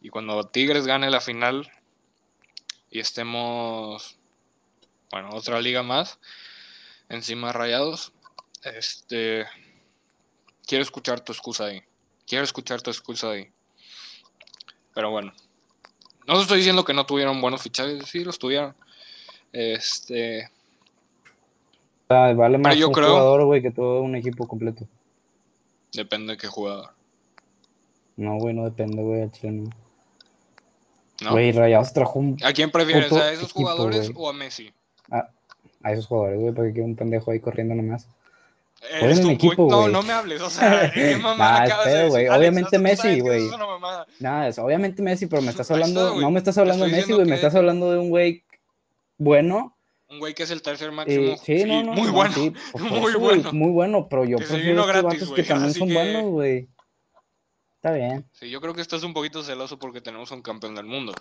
Y cuando Tigres gane la final y estemos, bueno, otra liga más, encima rayados, este, quiero escuchar tu excusa ahí. Quiero escuchar tu excusa ahí. Pero bueno. No estoy diciendo que no tuvieron buenos fichajes, sí los tuvieron. Este, sea, vale más yo un creo- jugador, güey, que todo un equipo completo. depende de qué jugador. No, güey, no depende, güey, al no. Güey, Rayados trajo un- ¿A quién prefieres? ¿A esos equipo, jugadores o a Messi? a esos jugadores, güey, porque un pendejo ahí corriendo nomás. Eres mi equipo, No, no me hables, o sea, ¿qué mamada Nah, acabas de decir? obviamente Messi, güey. Nada, es obviamente Messi, pero me estás Ahí está, hablando, güey. no me estás hablando de Messi, güey, me que- estás hablando de un güey bueno. Un güey que es el tercer eh, máximo. sí, no, no, muy no, bueno. sí, por muy eso, bueno. muy bueno, pero yo Que prefiero estos gratis, que también son que- buenos, güey. Está bien. Sí, yo creo que estás un poquito celoso porque tenemos un campeón del mundo.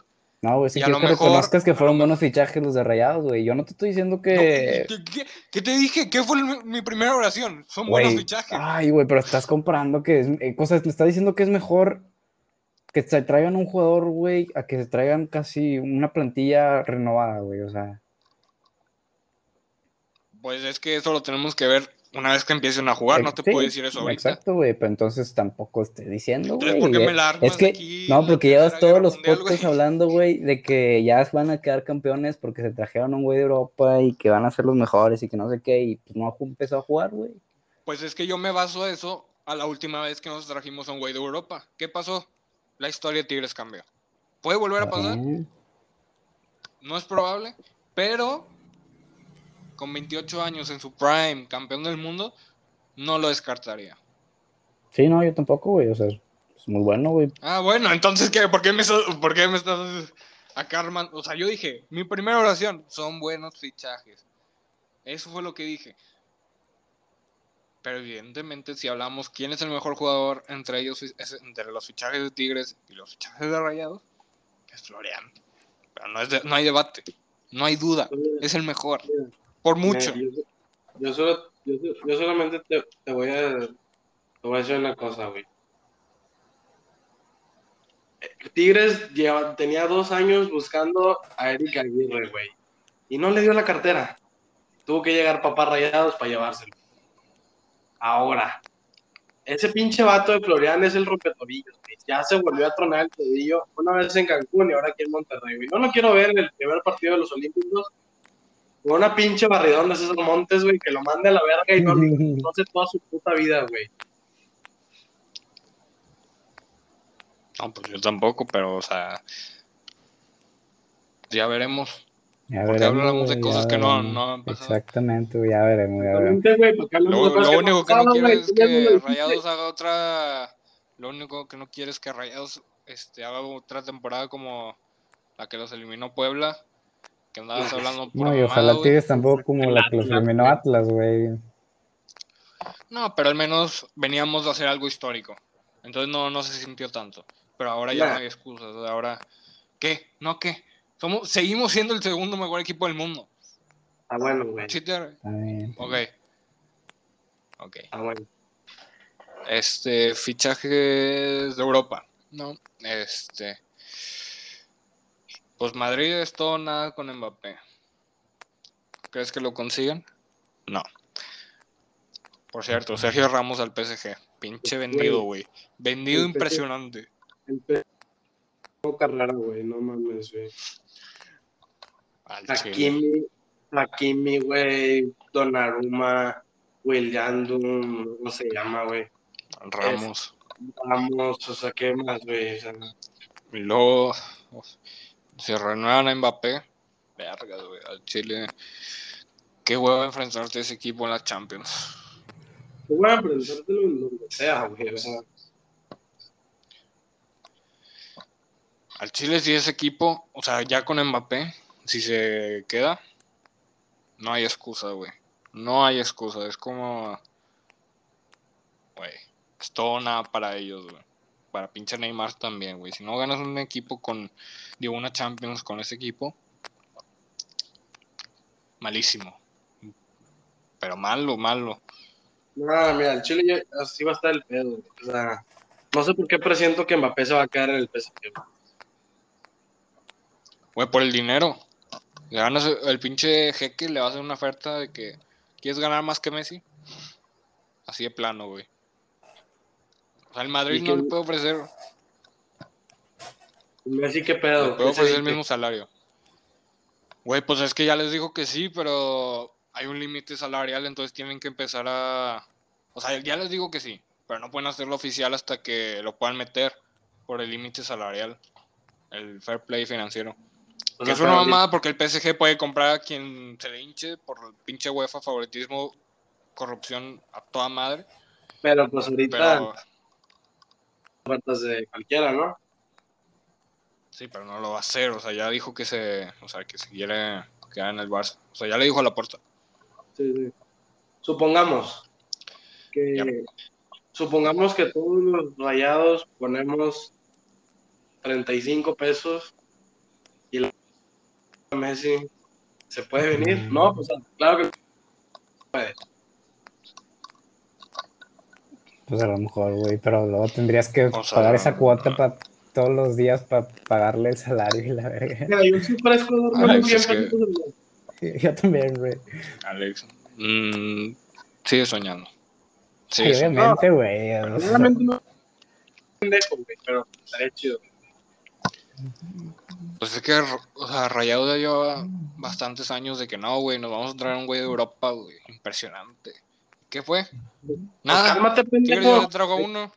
No, güey, sí Y a quiero lo que mejor- reconozcas que fueron buenos fichajes los de Rayados, güey. Yo no te estoy diciendo que... No, ¿qué, qué- qué te dije? ¿Qué fue el- mi primera oración? Son buenos fichajes. Ay, güey, pero estás comparando que es... eh, cosas, me está diciendo que es mejor que se traigan un jugador, güey, a que se traigan casi una plantilla renovada, güey, o sea... Pues es que eso lo tenemos que ver una vez que empiecen a jugar. No te Sí, puedo decir eso ahorita. Exacto, güey, pero entonces tampoco esté diciendo, güey. ¿por qué me la armas Es que, aquí no, porque llevas todos los podcasts hablando, güey, de que ya van a quedar campeones porque se trajeron a un güey de Europa y que van a ser los mejores y que no sé qué, y pues no empezó a jugar, güey. Pues es que yo me baso eso a la última vez que nos trajimos a un güey de Europa. ¿Qué pasó? La historia de Tigres cambió. ¿Puede volver a pasar? Eh, No es probable, pero con 28 años en su prime, campeón del mundo, no lo descartaría. Sí, no, yo tampoco, güey, o sea, Es muy bueno, güey. Ah, bueno, entonces, ¿qué? ¿Por qué me, estás- por qué me estás acá armando? O sea, yo dije, mi primera oración, son buenos fichajes. Eso fue lo que dije. Pero evidentemente, si hablamos quién es el mejor jugador entre ellos, es- entre los fichajes de Tigres y los fichajes de Rayados, es Florian. Pero no, es de- no hay debate, no hay duda, es el mejor. Por mucho. Yo, yo solo, yo, yo solamente te, te voy a, te voy a decir una cosa, güey. Tigres lleva- tenía dos años buscando a Eric Aguirre, güey. Y no le dio la cartera. Tuvo que llegar papá rayados para llevárselo. Ahora, ese pinche vato de Florian es el rompetobillos, güey. Ya se volvió a tronar el tobillo una vez en Cancún y ahora aquí en Monterrey, güey. No lo quiero ver en el primer partido de los Olímpicos con una pinche barridón de César Montes, güey, que lo mande a la verga y no, hace toda su puta vida, güey. No, pues yo tampoco, pero, o sea, ya veremos. Ya Porque veremos, hablamos de cosas que no- no han pasado. Exactamente, ya veremos, ya veremos. Lo, único que no pasaron, quiere güey, es que. Rayados haga otra. Lo único que no quiere es que Rayados este, haga otra temporada como la que los eliminó Puebla. Que andabas hablando por No, y ojalá Tigres tampoco como la que los eliminó Atlas, güey. No, pero al menos veníamos de hacer algo histórico. Entonces no, no se sintió tanto. Pero ahora ya Nah. no hay excusas. Ahora, ¿qué? ¿No qué? Somos, seguimos siendo el segundo mejor equipo del mundo. Ah, bueno, güey. Sí te- Está bien. Ok. Ok. Ah, bueno. Este, fichajes de Europa, ¿no? Este. Pues Madrid es todo nada con Mbappé. ¿Crees que lo consigan? No. Por cierto, Sergio Ramos al PSG. Pinche vendido, güey. Vendido El impresionante. El No, Carrera, güey, no mames, güey. Hakimi, Hakimi, güey, Donnarumma, Williandum, ¿cómo se llama, güey? Ramos. Vamos, o sea, ¿qué más, güey? O sea, Y luego. Se renuevan a Mbappé. Verga, güey. Al Chile. Qué huevo enfrentarte a ese equipo en la Champions. Tú voy a aprendértelo en donde sea, güey, o sea. Al Chile si ese equipo, o sea, ya con Mbappé, si se queda, no hay excusa, güey. No hay excusa, es como... Güey, es todo nada para ellos, güey. Para pinche Neymar también, güey. Si no ganas un equipo con, digo, una Champions con ese equipo, malísimo. Pero malo, malo. No, mira, el Chile ya, así va a estar el pedo, güey. O sea, no sé por qué presiento que Mbappé se va a quedar en el PSG, güey. Güey, por el dinero. Le ganas el pinche jeque, le va a hacer una oferta de que quieres ganar más que Messi. Así de plano, güey. O sea, el Madrid no que- le puede ofrecer, Messi, ¿qué le pedo? puede ¿Qué se ofrecer el mismo salario. Güey, pues es que ya les dijo que sí, pero hay un límite salarial, entonces tienen que empezar a... O sea, ya les digo que sí, pero no pueden hacerlo oficial hasta que lo puedan meter por el límite salarial, el fair play financiero. Que es una mamada porque el PSG puede comprar a quien se le hinche por el pinche UEFA, favoritismo, corrupción a toda madre. Pero pues ahorita Pero ofertas de cualquiera, ¿no? sí, pero no lo va a hacer. O sea, ya dijo que se, o sea, que se quiere quedar en el Barça. O sea, ya le dijo a la puerta. Sí, sí. Supongamos que Ya. supongamos que todos los rayados ponemos 35 pesos y la Messi se puede venir. No, pues claro que Pues a lo mejor, güey, pero luego tendrías que O sea, pagar esa cuota no. para todos los días para pagarle el salario y la verga. Mira, yo sí ofrezco dos Alex, millones es cien que- pesos al mes. Yo también, güey. Alex, mm, sigue soñando. Sigue obviamente, güey. o sea, Realmente no pendejo, güey, pero estaría chido. Pues es que, o sea, Rayado ya lleva bastantes años de que no, güey, nos vamos a traer un güey de Europa, güey. Impresionante. ¿Qué fue? Nada. Cálmate, Tigres ya a uno.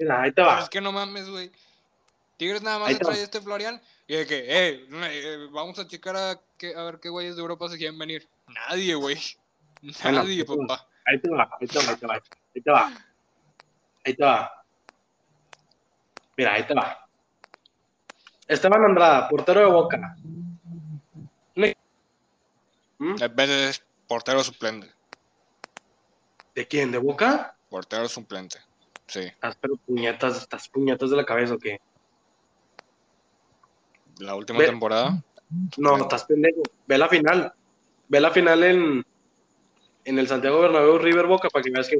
Mira, ahí te Pero va. es que no mames, güey. Tigres nada más trae este Florian. Y de que, eh, eh, vamos a checar a, que, a ver qué güeyes de Europa se quieren venir. Nadie, güey. Nadie, papá. Ahí te va, ahí te va, ahí te va. Ahí te va. Ahí te va. Mira, ahí te va. Esteban Andrada, portero de Boca. ¿Mm? En vez de portero suplente. ¿De quién? ¿De Boca? Portero suplente. Sí. Estás pero puñetas, estás puñetas de la cabeza o qué? La última Ve- temporada. No, estás pendejo. Ve la final. Ve la final en, en el Santiago Bernabéu River Boca para que veas que.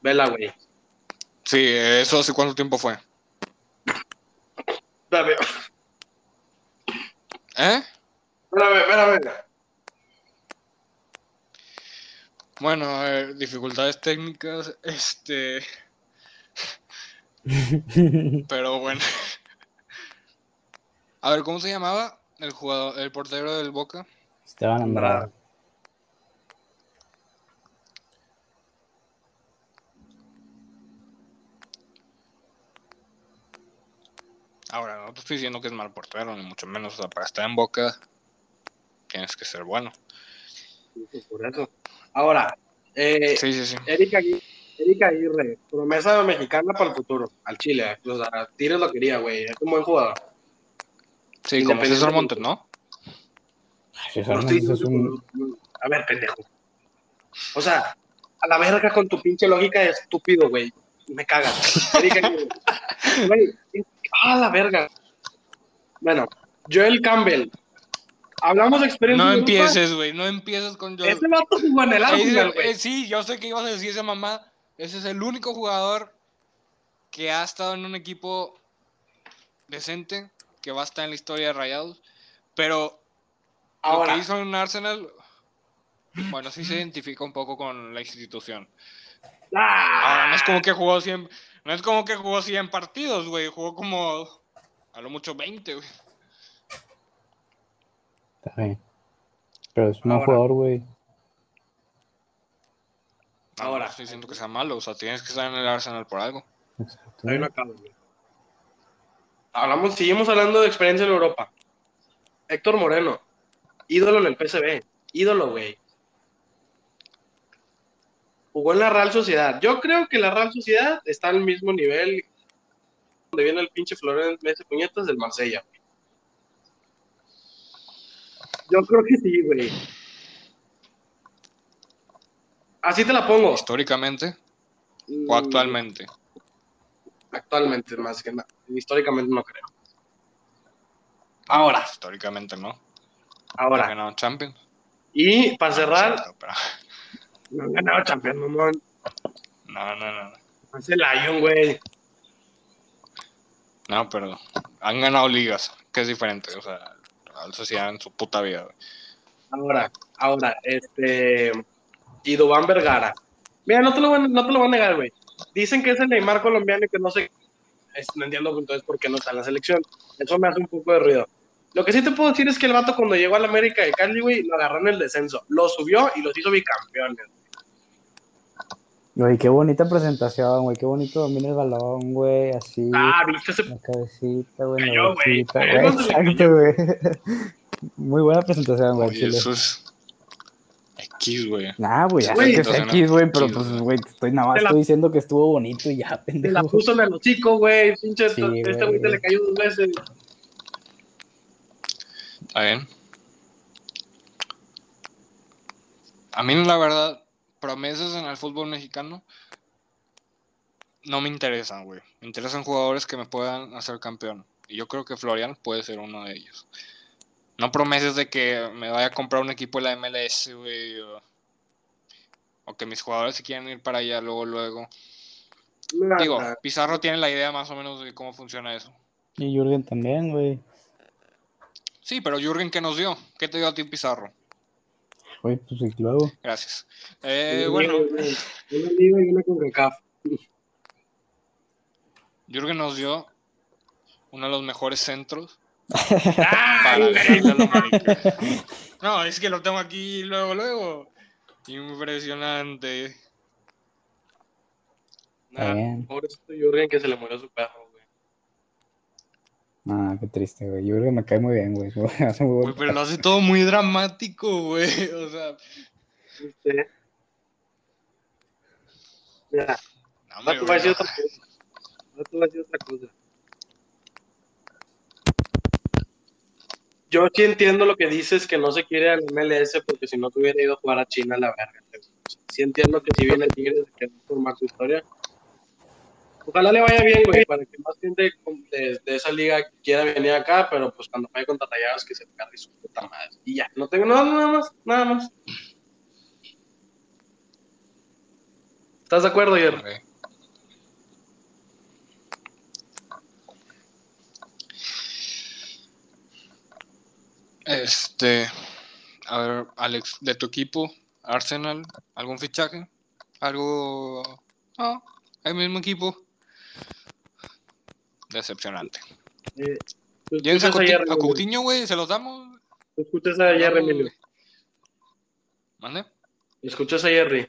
Vela, güey. Sí, eso hace cuánto tiempo fue. Dame, ¿Eh? espérame, espérame. Bueno, a ver, dificultades técnicas, este. Pero bueno. A ver, ¿cómo se llamaba el jugador, el portero del Boca? Esteban Andrada. Ahora, no te estoy diciendo que es mal portero, ni mucho menos. O sea, para estar en Boca tienes que ser bueno. Por eso. Ahora, eh, Sí, sí, sí. Erika Aguirre, Erika Aguirre, promesa mexicana para el futuro, al Chile. O sea, Tigres lo quería, güey. Es un buen jugador. Sí, como César Montes, ¿no? Ay, César Montes es un- A ver, pendejo. O sea, a la verga con tu pinche lógica de estúpido, güey. Me cagas. Erika Aguirre. Güey, a la verga. Bueno, Joel Campbell. Hablamos de experiencia. No empieces, güey. No empieces con yo. Ese vato jugó en el Arsenal, güey. eh, sí, yo sé que ibas a decir esa mamá. Ese es el único jugador que ha estado en un equipo decente, que va a estar en la historia de Rayados. Pero Ahora, lo que hizo en Arsenal, bueno, sí se identifica un poco con la institución. ¡ah! Ahora, no es como que jugó 100, no es como que jugó 100 partidos, güey. Jugó como a lo mucho 20, güey. Está bien. Pero es un buen Ahora. jugador, güey. Ahora. no estoy diciendo que sea malo, o sea, tienes que estar en el Arsenal por algo. Exacto. Ahí lo acabo, güey. Hablamos, seguimos hablando de experiencia en Europa. Héctor Moreno, ídolo en el PSV, ídolo, güey. Jugó en la Real Sociedad. Yo creo que la Real Sociedad está al mismo nivel donde viene el pinche Florent Messi Puñetas del Marsella. Yo creo que sí, güey. Así te la pongo. Históricamente Mm, o actualmente. Actualmente, más que nada. Históricamente no creo. Ahora, Históricamente no. Ahora. ganado Champions. Y para cerrar, pero- no han ganado campeón, mamón. No, no, no. Es el Lion, güey. No, pero han ganado ligas, que es diferente. O sea, la sociedad en su puta vida. Ahora, ahora, este. Y Dubán Vergara. Mira, no te lo van, no te lo van a negar, güey. Dicen que es el Neymar colombiano y que no sé. no entiendo entonces por qué no está en la selección. Eso me hace un poco de ruido. Lo que sí te puedo decir es que el vato cuando llegó a la América de Cali, güey, lo agarró en el descenso. Lo subió y los hizo bicampeones. Güey, qué bonita presentación, güey. Qué bonito domina el balón, güey. Así. Ah, ¿viste ese La cabecita, güey. Cayó, La bolsita, güey. Exacto, güey. Muy buena presentación, güey. Oye, Chile. eso es X, güey. Nah, güey, ya sé que es X, güey, pero pues, güey. te estoy nada más Te la- estoy diciendo que estuvo bonito y ya, Se la pendejo. puso en el hocico, güey. Pinche, Sí, este güey. güey se le cayó dos veces. Está bien. A mí, la verdad, promesas en el fútbol mexicano no me interesan, güey. Me interesan jugadores que me puedan hacer campeón. Y yo creo que Florian puede ser uno de ellos. No promesas de que me vaya a comprar un equipo de la MLS, güey. O, o que mis jugadores se quieran ir para allá luego, luego. Digo. Pizarro tiene la idea más o menos de cómo funciona eso. Y Jürgen también, güey. Sí, pero Jürgen, ¿qué nos dio? ¿Qué te dio a ti Pizarro? Pues. Gracias. Eh, bueno. Una liga y una. Jürgen nos dio uno de los mejores centros ¡Ah! para la. No, es que lo tengo aquí luego, luego. Impresionante. Bien. pobrecito Jürgen que se le murió su perro. Ah, qué triste, güey. Yo creo que me cae muy bien, güey. Pero lo hace todo muy dramático, güey. O sea. Sí. Mira. No, no, te otra cosa. No te voy a decir otra cosa. Yo sí entiendo lo que dices que no se quiere al MLS porque si no te hubiera ido a jugar a China la verga. Sí entiendo que si viene Tigres que formar su historia, Ojalá le vaya bien, güey, para que más gente de, de, esa liga quiera venir acá, pero pues cuando vaya contra Rayados que se cargue su puta madre. Y ya, no tengo nada, nada más, nada más. ¿Estás de acuerdo, Jerry? Okay. Este, a ver, Alex, de tu equipo, Arsenal, ¿algún fichaje? ¿Algo? No, el mismo equipo. Decepcionante. Eh, ¿Tienes a, a Coutinho, güey? ¿Se los damos? ¿Escuchas a Jerry, Emilio? ¿Mande? ¿Escuchas a Jerry?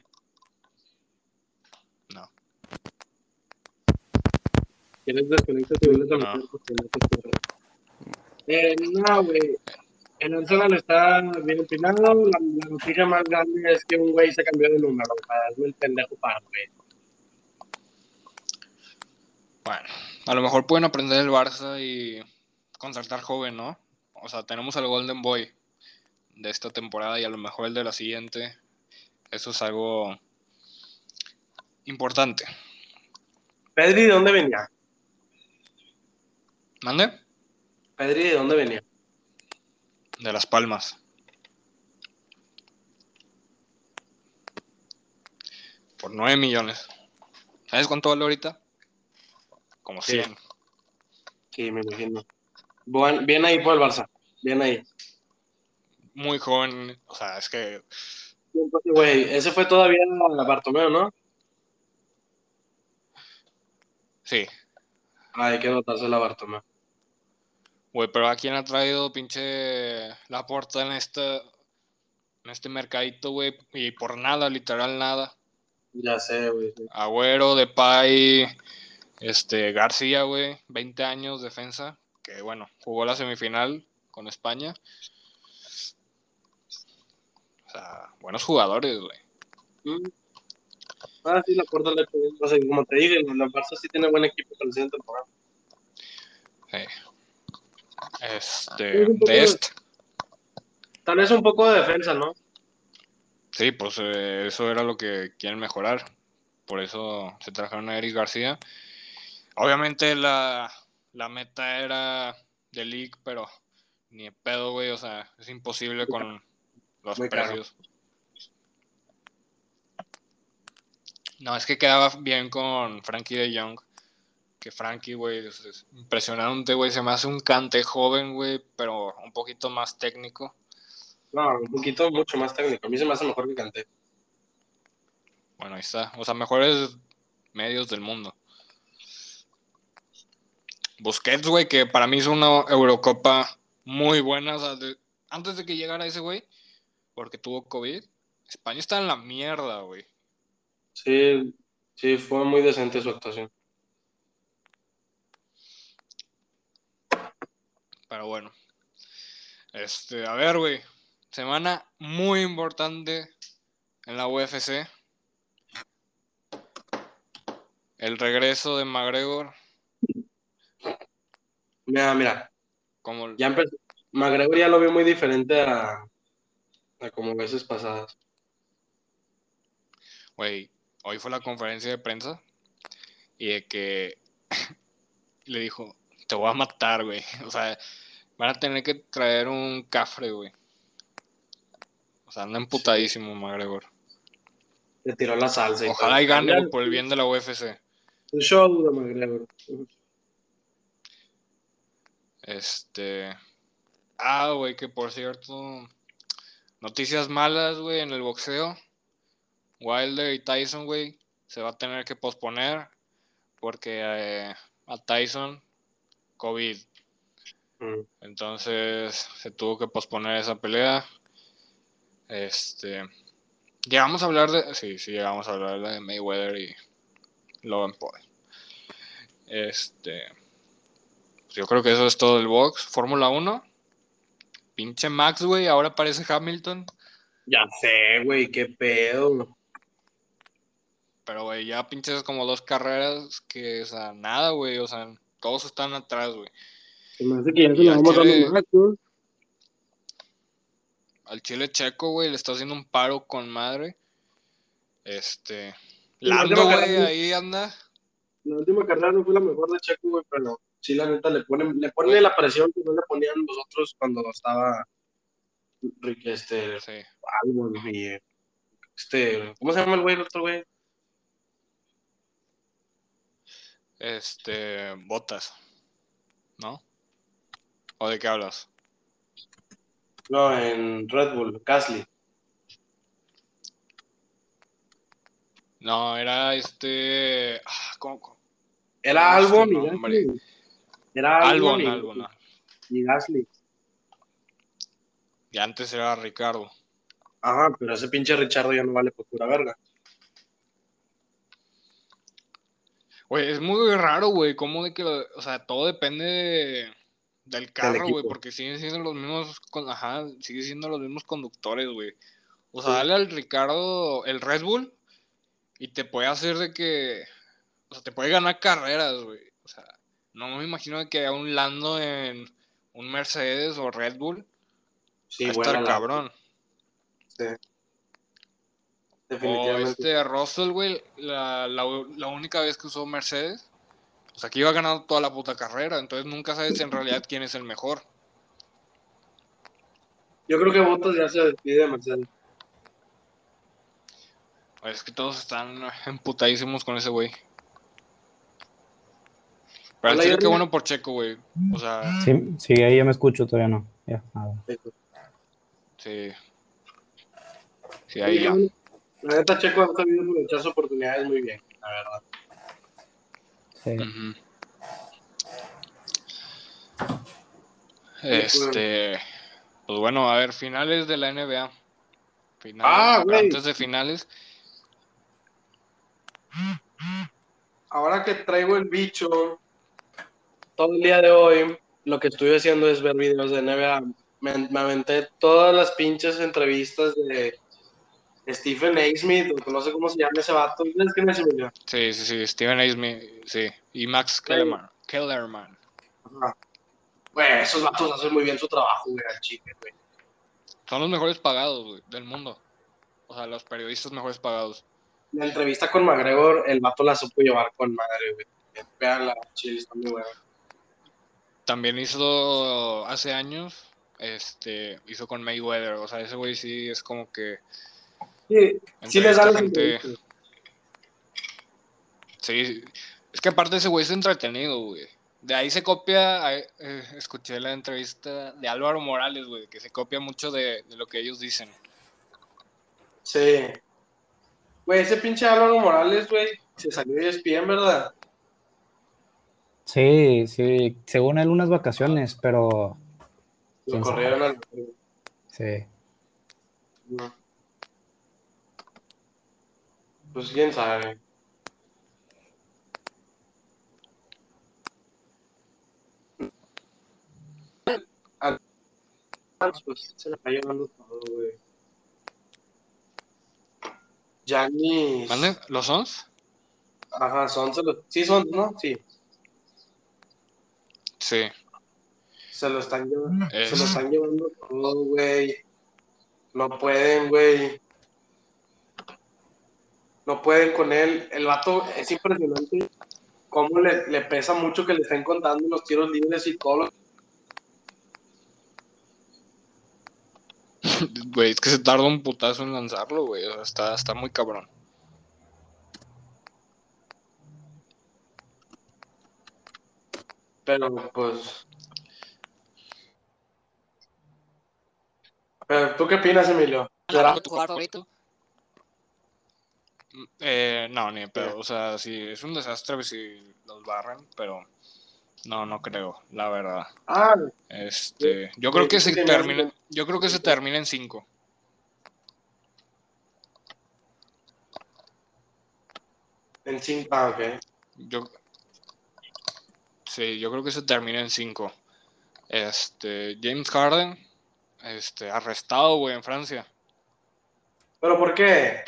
No. ¿Quieres desconectar tu no. Eh, no, güey. El Arsenal está bien empinado. La, la, noticia más grande es que un güey se cambió de número para el pendejo para, güey. Bueno, a lo mejor pueden aprender el Barça y contratar joven, ¿no? O sea, tenemos al Golden Boy de esta temporada y a lo mejor el de la siguiente. Eso es algo importante. Pedri, ¿de dónde venía? ¿Mande? Pedri, ¿de dónde venía? de Las Palmas. Por 9 millones. ¿Sabes cuánto vale ahorita? Como 100. Sí, me imagino. Bien ahí por el Barça. Bien ahí. Muy joven. O sea, es que. Güey, ese fue todavía la Bartomeo, ¿no? Sí. hay que anotarse la Bartomeo. Güey, pero ¿a quién ha traído pinche la puerta en este, en este mercadito, güey? Y por nada, literal nada. Ya sé, güey. Agüero, Depay, este, García, güey, 20 años, defensa, que bueno, jugó la semifinal con España. O sea, buenos jugadores, güey. Mm. Ah, sí, la puerta le o sea, como te dije, la Barça sí tiene buen equipo para la siguiente temporada. Sí. Este, de Tal vez un poco de defensa, ¿no? Sí, pues eh, eso era lo que quieren mejorar. Por eso se trajeron a Eric García. Obviamente la, la meta era de League, pero ni de pedo, güey. O sea, es imposible con los precios. No, es que quedaba bien con Frankie de Jong que Frankie, güey, es, impresionante, güey. Se me hace un cante joven, güey, pero un poquito más técnico. No, un poquito mucho más técnico. A mí se me hace mejor que cante. Bueno, ahí está. O sea, mejores medios del mundo. Busquets, güey, que para mí es una Eurocopa muy buena. O sea, antes de que llegara ese güey, porque tuvo COVID, España está en la mierda, güey. Sí, sí, fue muy decente su actuación. Pero bueno. Este, a ver, güey. Semana muy importante en la UFC. El regreso de McGregor. Mira, mira. Como... Ya empezó. McGregor ya lo veo muy diferente a, a como veces pasadas. Güey, hoy fue la conferencia de prensa y de que le dijo, te voy a matar, güey. O sea, Van a tener que traer un cafre, güey. O sea, anda emputadísimo, McGregor. Le tiró la salsa. Ojalá y gane por el bien de la UFC. El show de McGregor. Este. Ah, güey, que por cierto. Noticias malas, güey, en el boxeo. Wilder y Tyson, güey, se va a tener que posponer porque eh, a Tyson, COVID. Entonces se tuvo que posponer esa pelea. Este. Llegamos a hablar de. Sí, sí, llegamos a hablar de Mayweather y Logan Paul. Este. Yo creo que eso es todo el box. Fórmula 1. Pinche Max, güey. Ahora aparece Hamilton. Ya sé, güey, qué pedo. Pero, güey, ya pinches como dos carreras que, o sea, nada, güey. O sea, todos están atrás, güey. Se me hace que ya se lo vamos dando más, al Chile Checo, güey, le está haciendo un paro con madre. Este. la Lando, güey, ahí anda. La última carrera no fue la mejor de Checo, güey, pero sí, la neta, le ponen, le ponen la presión que no le ponían los otros cuando estaba este, Sí. Albon y este, ¿cómo se llama el güey, el otro güey? Este. Botas. ¿No? ¿O de qué hablas? No, en Red Bull, Gasly. No, era este. ah, ¿Cómo? cómo? Era No Albon y. Era Albon, y, ah. Gasly. Y antes era Ricardo. Ajá, pero ese pinche Richardo ya no vale por pura verga. Güey, es muy raro, güey, cómo de que, lo- o sea, todo depende de- del carro, güey, porque siguen siendo los mismos, con- ajá, siguen siendo los mismos conductores, güey. O sea, dale al Ricardo el Red Bull y te puede hacer de que, o sea, te puede ganar carreras, güey. O sea, no me imagino que a un Lando en un Mercedes o Red Bull Sí, va a estar la- cabrón. sí. O Definitivamente. este Russell, güey, la, la, la única vez que usó Mercedes, o sea, que iba ganando toda la puta carrera, entonces nunca sabes en realidad quién es el mejor. Yo creo que Bottas ya se despide de Mercedes. Es que todos están emputadísimos con ese güey. Pero Hola, qué bueno por Checo, güey. O sea, Sí, sí, ahí ya me escucho, todavía no. Ya, nada. sí. Sí, ahí ya. La neta, Checo ha aprovechar sus oportunidades muy bien, la verdad. Sí. Ujú. Este. Pues bueno, a ver, finales de la NBA. Finales, Ah, güey. Antes de finales. Ahora que traigo el bicho, todo el día de hoy, lo que estoy haciendo es ver videos de NBA. Me, me aventé todas las pinches entrevistas de Stephen A. Smith, o no sé cómo se llama ese vato. ¿Sabes quién es Emilio? Sí, sí, sí. Steven A. Smith, sí. Y Max Kellerman. Kellerman. Ajá. Güey, esos vatos hacen muy bien su trabajo, güey, al güey. Son los mejores pagados, güey, del mundo. O sea, los periodistas mejores pagados. La entrevista con McGregor, el vato la supo llevar con madre, güey. Veanla, chile, está muy buena. También hizo hace años, este, hizo con Mayweather. O sea, ese güey sí es como que Sí, sí les da gente. Sí, es que aparte ese güey es entretenido, güey. De ahí se copia, eh, eh, escuché la entrevista de Álvaro Morales, güey, que se copia mucho de, de lo que ellos dicen. Sí. Güey, ese pinche Álvaro Morales, güey, se salió de ESPN, ¿verdad? Sí, sí, según él unas vacaciones, pero Lo corrieron al... sí. No. Pues quién sabe. Al- Pues se la está llevando todo, güey. Giannis. ¿Los Sons? Ajá, son, se lo- sí son, ¿no? Sí. Sí. Se lo están llevando, se lo están llevando todo, güey. No pueden, güey. No pueden con él. El vato es impresionante cómo le, le pesa mucho que le estén contando los tiros libres y todo lo Güey, es que se tarda un putazo en lanzarlo, güey. O sea, está, está muy cabrón. Pero pues. Pero, ¿tú qué opinas, Emilio? ¿Será? ¿Tu jugador favorito? Eh, no, ni de pedo. O sea, sí, es un desastre si los barran, pero no, no creo, la verdad. Ah, Este, yo creo que se termina, yo creo que se termina en 5. en cinco. Ah, ok. Yo Sí, yo creo que se termina en 5. Este, James Harden, este, arrestado, güey, en Francia. ¿Pero por qué?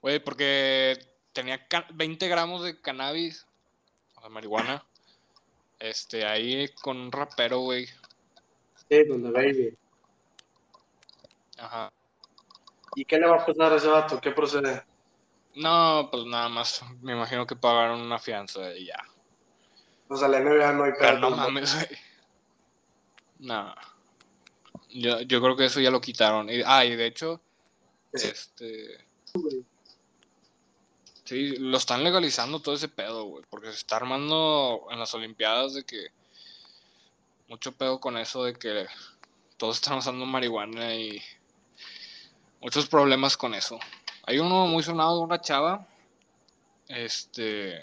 Güey, porque tenía ca- 20 gramos de cannabis, o sea, marihuana. Este, ahí con un rapero, güey. Sí, donde baby. ¿Y qué le va a pasar a ese vato? ¿Qué procede? No, pues nada más, me imagino que pagaron una fianza y ya. O sea, la NBA no hay Pero no mames, güey. No. Yo, yo creo que eso ya lo quitaron. Y- ah, y de hecho, Sí. este. Sí, lo están legalizando todo ese pedo, güey. Porque se está armando en las Olimpiadas de que. Mucho pedo con eso de que todos están usando marihuana y. Muchos problemas con eso. Hay uno muy sonado de una chava. Este.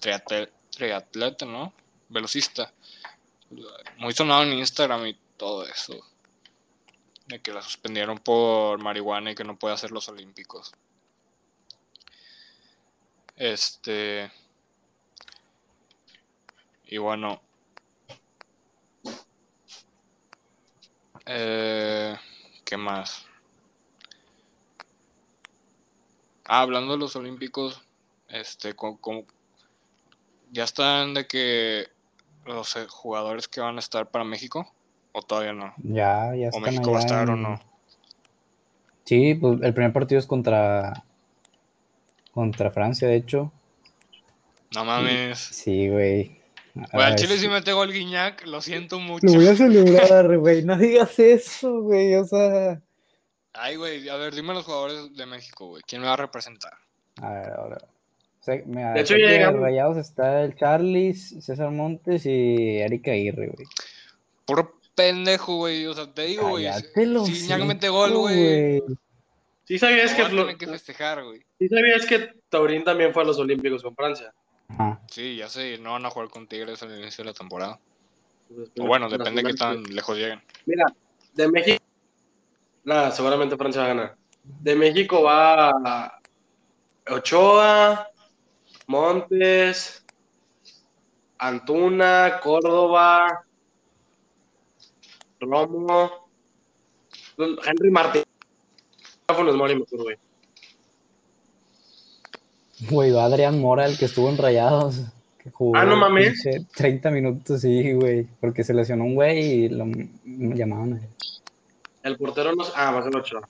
Triatle- triatleta, ¿no? Velocista. Muy sonado en Instagram y todo eso. De que la suspendieron por marihuana y que no puede hacer los olímpicos. Este. Y bueno. Eh, ¿Qué más? Ah, hablando de los olímpicos, este, ya están de que los eh, jugadores que van a estar para México, o todavía no, Ya, ya o están México va a estar o no. Sí, pues el primer partido es contra contra Francia, de hecho. No mames. Sí, güey. Güey, al Chile sí. si mete gol Guiñac, lo siento mucho. Lo voy a celebrar, güey. No digas eso, güey. O sea. Ay, güey, a ver, dime los jugadores de México, güey. ¿Quién me va a representar? A ver, ahora. De hecho, ya llegamos. Rayados está el Charlis, César Montes y Erika Aguirre, güey. Puro pendejo, güey. O sea, te digo, güey. Si hocico, mete gol, güey. Sí sabías lo que, tener que festejar, güey. sí sabías que Taurín también fue a los Olímpicos con Francia. Ajá. Sí, ya sé, no van a jugar con Tigres al inicio de la temporada. Entonces, O bueno, depende de qué tan lejos lleguen. Mira, de México. Nada, seguramente Francia va a ganar. De México va Ochoa, Montes, Antuna, Córdoba, Romo, Henry Martín. Güey. Güey, va Adrián Mora, el que estuvo en Rayados. Que jugó Ah, no mames. pinche 30 minutos, sí, güey. Porque se lesionó un güey y lo llamaban a él. El portero no. Ah, va a ser Ochoa. O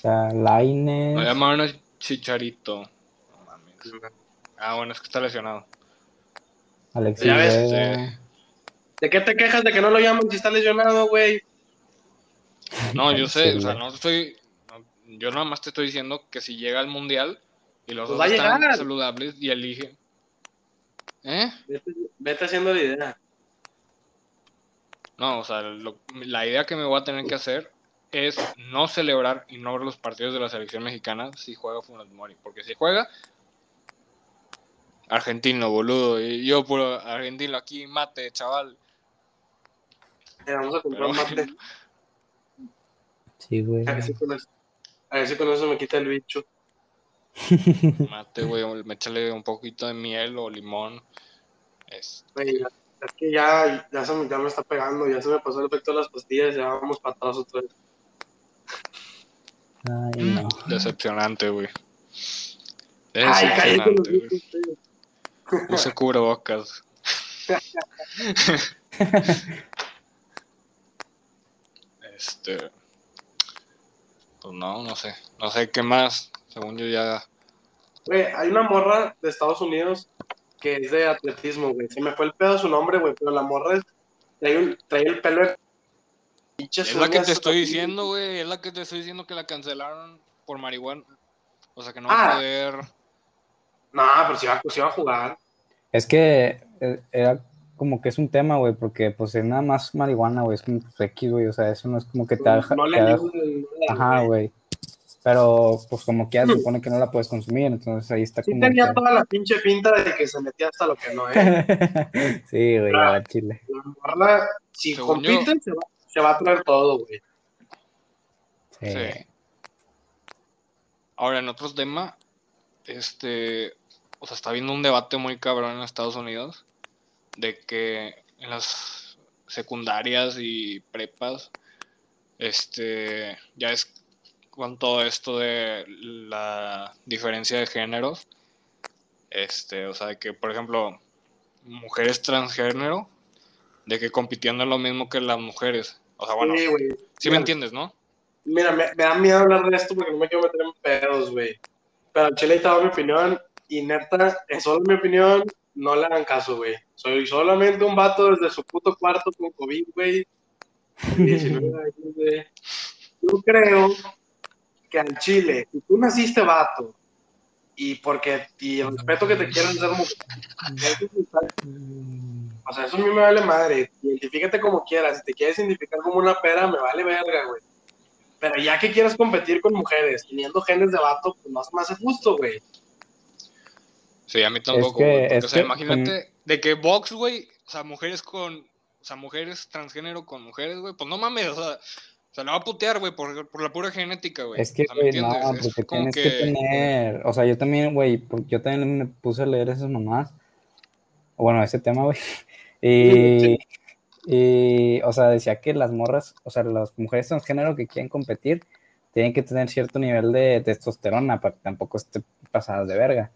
sea, Lainez. Me llamaron a Chicharito. Ah, bueno, es que está lesionado. Alexis Ya ves, Vega. ¿De qué te quejas de que no lo llaman si está lesionado, güey? No, yo sé, Sí, o sea, no estoy. no, yo nada más te estoy diciendo que si llega al mundial y los Pues dos están llegar. saludables y eligen. ¿Eh? Vete, vete haciendo la idea. No, o sea, lo- la idea que me voy a tener que hacer es no celebrar y no ver los partidos de la selección mexicana si juega Funes Mori. Porque si juega, argentino, boludo. Y yo puro argentino aquí, mate, chaval. Eh, vamos a comprar Pero- mate. Sí, güey. A ver si con eso, a ver si con eso me quita el bicho. Mate, güey, me échale un poquito de miel o limón. Es, Güey, ya- es que ya, ya, se me, ya me está pegando, ya se me pasó el efecto de las pastillas, ya vamos para atrás otra vez. Ay, no. decepcionante, güey. Ay, cállate Decepcionante, güey. Bichos, güey. Use cubrebocas. este. Pues no, no sé. No sé qué más. Según yo ya. Güey, hay una morra de Estados Unidos que es de atletismo, güey. Se me fue el pedo su nombre, güey, pero la morra es- trae, un- trae el pelo de Es la que te estoy diciendo, güey. Es la que te estoy diciendo que la cancelaron por marihuana. O sea que no va a Ah. poder. No, pero si va, si va a jugar. Es que eh, era como que es un tema, güey, porque pues es nada más marihuana, güey, es como pues, X, güey, o sea, eso no es como que te haga... no le te digo Ajá, güey. Pero pues como que ya se supone que no la puedes consumir, entonces ahí está Sí como tenía que- toda la pinche pinta de que se metía hasta lo que no es. sí, güey, a la chile. La si Según compiten, se va, se va a traer todo, güey. Sí. Sí. Ahora, en otro tema, este, o sea, está habiendo un debate muy cabrón en Estados Unidos de que en las secundarias y prepas, este, ya es con todo esto de la diferencia de géneros, este, o sea, de que, por ejemplo, mujeres transgénero, de que compitiendo es lo mismo que las mujeres. O sea, bueno, Sí, güey. sí me entiendes, ¿no? Mira, me, me da miedo hablar de esto porque no me quiero meter en pedos, güey. Pero Chile estaba mi opinión y neta, es solo mi opinión, no le hagan caso, güey. Soy solamente un vato desde su puto cuarto con COVID, güey. 19 años, güey. Yo creo que al Chile, si tú naciste vato y porque y el respeto que te quieran ser mujer, o sea, eso a mí me vale madre. Identifícate como quieras. Si te quieres identificar como una pera, me vale verga, güey. Pero ya que quieres competir con mujeres, teniendo genes de vato, pues no se me hace justo, güey. Sí, a mí tampoco, que- güey. porque, es o sea, que imagínate de que box, güey, o sea, mujeres con, o sea, mujeres transgénero con mujeres, güey, pues no mames, o sea, se la va a putear, güey, por, por la pura genética, güey. Es que, o sea, ¿me güey, no, entiendes? Es tienes que... tener, o sea, yo también, güey, yo también me puse a leer esas mamás, bueno, ese tema, güey, y, y, o sea, decía que las morras, o sea, las mujeres transgénero que quieren competir, tienen que tener cierto nivel de testosterona para que tampoco esté pasadas de verga.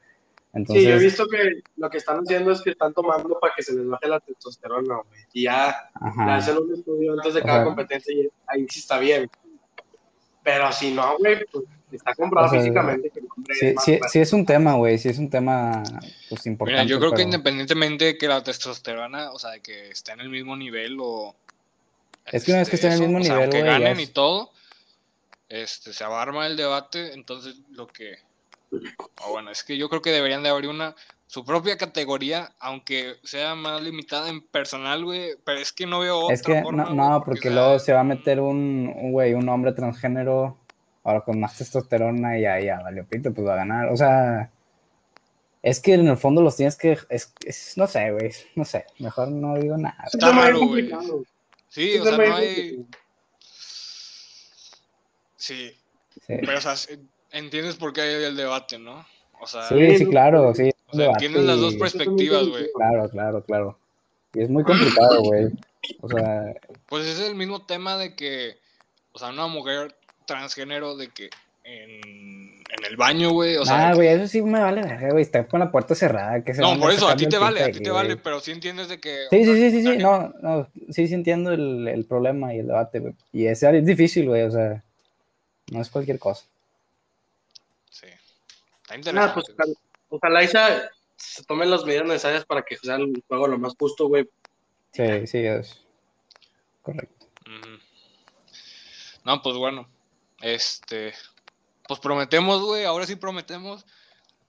Entonces, Sí, yo he visto que lo que están haciendo es que están tomando para que se les baje la testosterona, güey. Y ya le hacen un estudio antes de O cada sea- competencia y ahí sí está bien. Pero si no, güey, pues está comprado O sea, físicamente que sí, es más sí, fuerte. sí es un tema, güey, sí es un tema, pues, importante. Mira, yo creo que independientemente de que la testosterona, o sea, de que esté en el mismo nivel o... Es que una vez que esté en el mismo o sea, nivel, ya ganen y todo, este, se va a armar el debate, entonces lo que... o bueno, es que yo creo que deberían de abrir una... Su propia categoría, aunque sea más limitada en personal, güey, pero es que no veo otra Es que forma, no, porque sea- luego se va a meter un, un güey, un hombre transgénero, ahora con más testosterona y ya, ya, valió pito, pues va a ganar. O sea, es que en el fondo los tienes que, es, es- no sé, güey, no sé, mejor no digo nada. Es Está raro, güey. Sí, Es o sea, no hay... Sí, Sí, pero o sea, entiendes por qué hay el debate, ¿no? O sea, sí, sí, claro, sí. o sea, entiendes las dos perspectivas, güey. Claro, claro, claro. Y es muy complicado, güey. O sea, Pues es el mismo tema de que, o sea, una mujer transgénero de que en, en el baño, güey, o sea, ah, güey, eso sí me vale verga, güey, está con la puerta cerrada. Que se no, por eso, a ti te vale, a ti te vale, pero sí entiendes de que... Sí, sí, sí, sí, sí, no, no, sí, sí entiendo el, el problema y el debate, güey. Y es, es difícil, güey, o sea, no es cualquier cosa. Está Ah, pues ojalá, ojalá Isa se tomen las medidas necesarias para que sea el juego lo más justo, güey. Sí, sí, es correcto. No, pues bueno, este, pues prometemos, güey, ahora sí prometemos.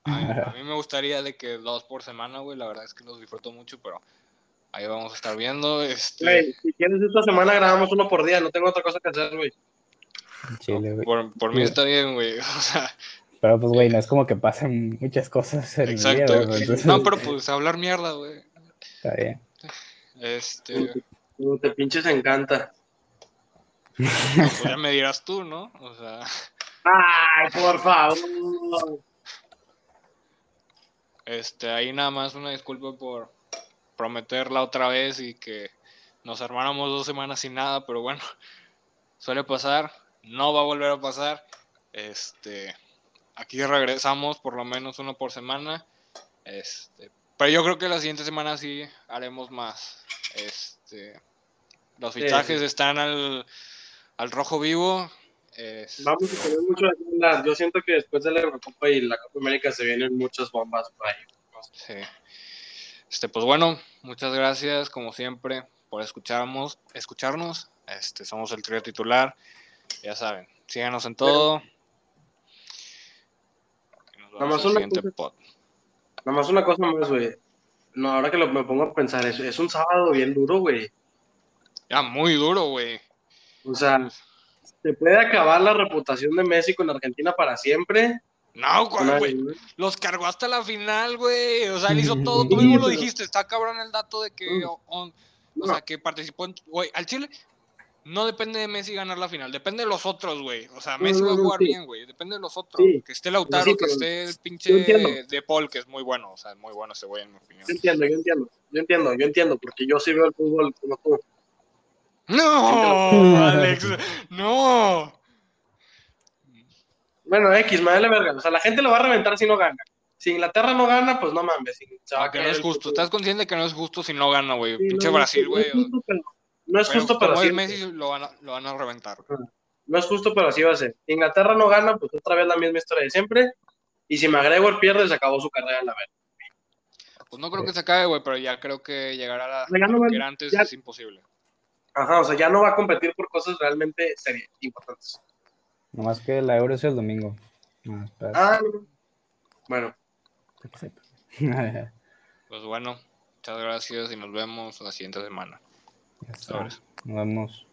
A mí, a mí me gustaría de que dos por semana, güey, la verdad es que los disfruto mucho, pero ahí vamos a estar viendo, este, Güey, si quieres esta semana grabamos uno por día, no tengo otra cosa que hacer, güey. Chile, güey. por, por mí está bien, güey, o sea, Pero pues, güey, no es como que pasen muchas cosas en exacto. el día. Entonces, No, pero pues hablar mierda, güey. está bien. Este, Como te pinches encanta. pues ya me dirás tú, ¿no? O sea, Ay, por favor. este, ahí nada más una disculpa por prometerla otra vez y que nos armáramos dos semanas sin nada, pero bueno, suele pasar, no va a volver a pasar. Este, aquí regresamos por lo menos uno por semana. Este, pero yo creo que la siguiente semana sí haremos más. Este, los fichajes sí. están al, al rojo vivo. Es- Vamos a tener mucho de qué hablar. Yo siento que después de la Eurocopa y la Copa América se vienen muchas bombas por ahí. Sí. Este, pues bueno, muchas gracias, como siempre, por escucharnos, escucharnos. Este, somos el trío titular. Ya saben, síganos en todo. En el una cosa. Nada más una cosa más, güey. No, ahora que lo, me pongo a pensar, es, es un sábado bien duro, güey. Ya, muy duro, güey. O sea, se puede acabar la reputación de Messi con Argentina para siempre. No, güey, los cargó hasta la final, güey. O sea, él hizo todo. Tú mismo lo dijiste, está cabrón el dato de que, Mm. o, o- o No. sea, que participó en. Güey, al Chile no depende de Messi ganar la final, depende de los otros, güey. O sea, Messi no, va a jugar sí. bien, güey. Depende de los otros. Sí. Que esté Lautaro, Sí, que esté el pinche de Paul, que es muy bueno. O sea, es muy bueno ese güey, en mi opinión. Yo entiendo, yo entiendo. Yo entiendo, yo entiendo, porque yo sí veo el fútbol como tú. No, Alex, no. Bueno, X, vale verga. O sea, la gente lo va a reventar si no gana. Si Inglaterra no gana, pues no mames. A Ah, que no es justo. fútbol. Estás consciente que no es justo si no gana, güey. Pinche no, Brasil, no güey. No es Pero justo para como es siempre. Messi, lo van a, lo van a reventar. No es justo, pero así va a ser. Inglaterra no gana, pues otra vez la misma historia de siempre. Y si McGregor pierde, se acabó su carrera en la verga. Pues no creo que se acabe, güey, pero ya creo que llegar a la no antes ya- es imposible. Ajá, o sea, ya no va a competir por cosas realmente serias, importantes. Nomás que la Euro es el domingo. Ah, Ah, no. Bueno, para. Pues bueno, muchas gracias y nos vemos la siguiente semana. Ya está. Vemos.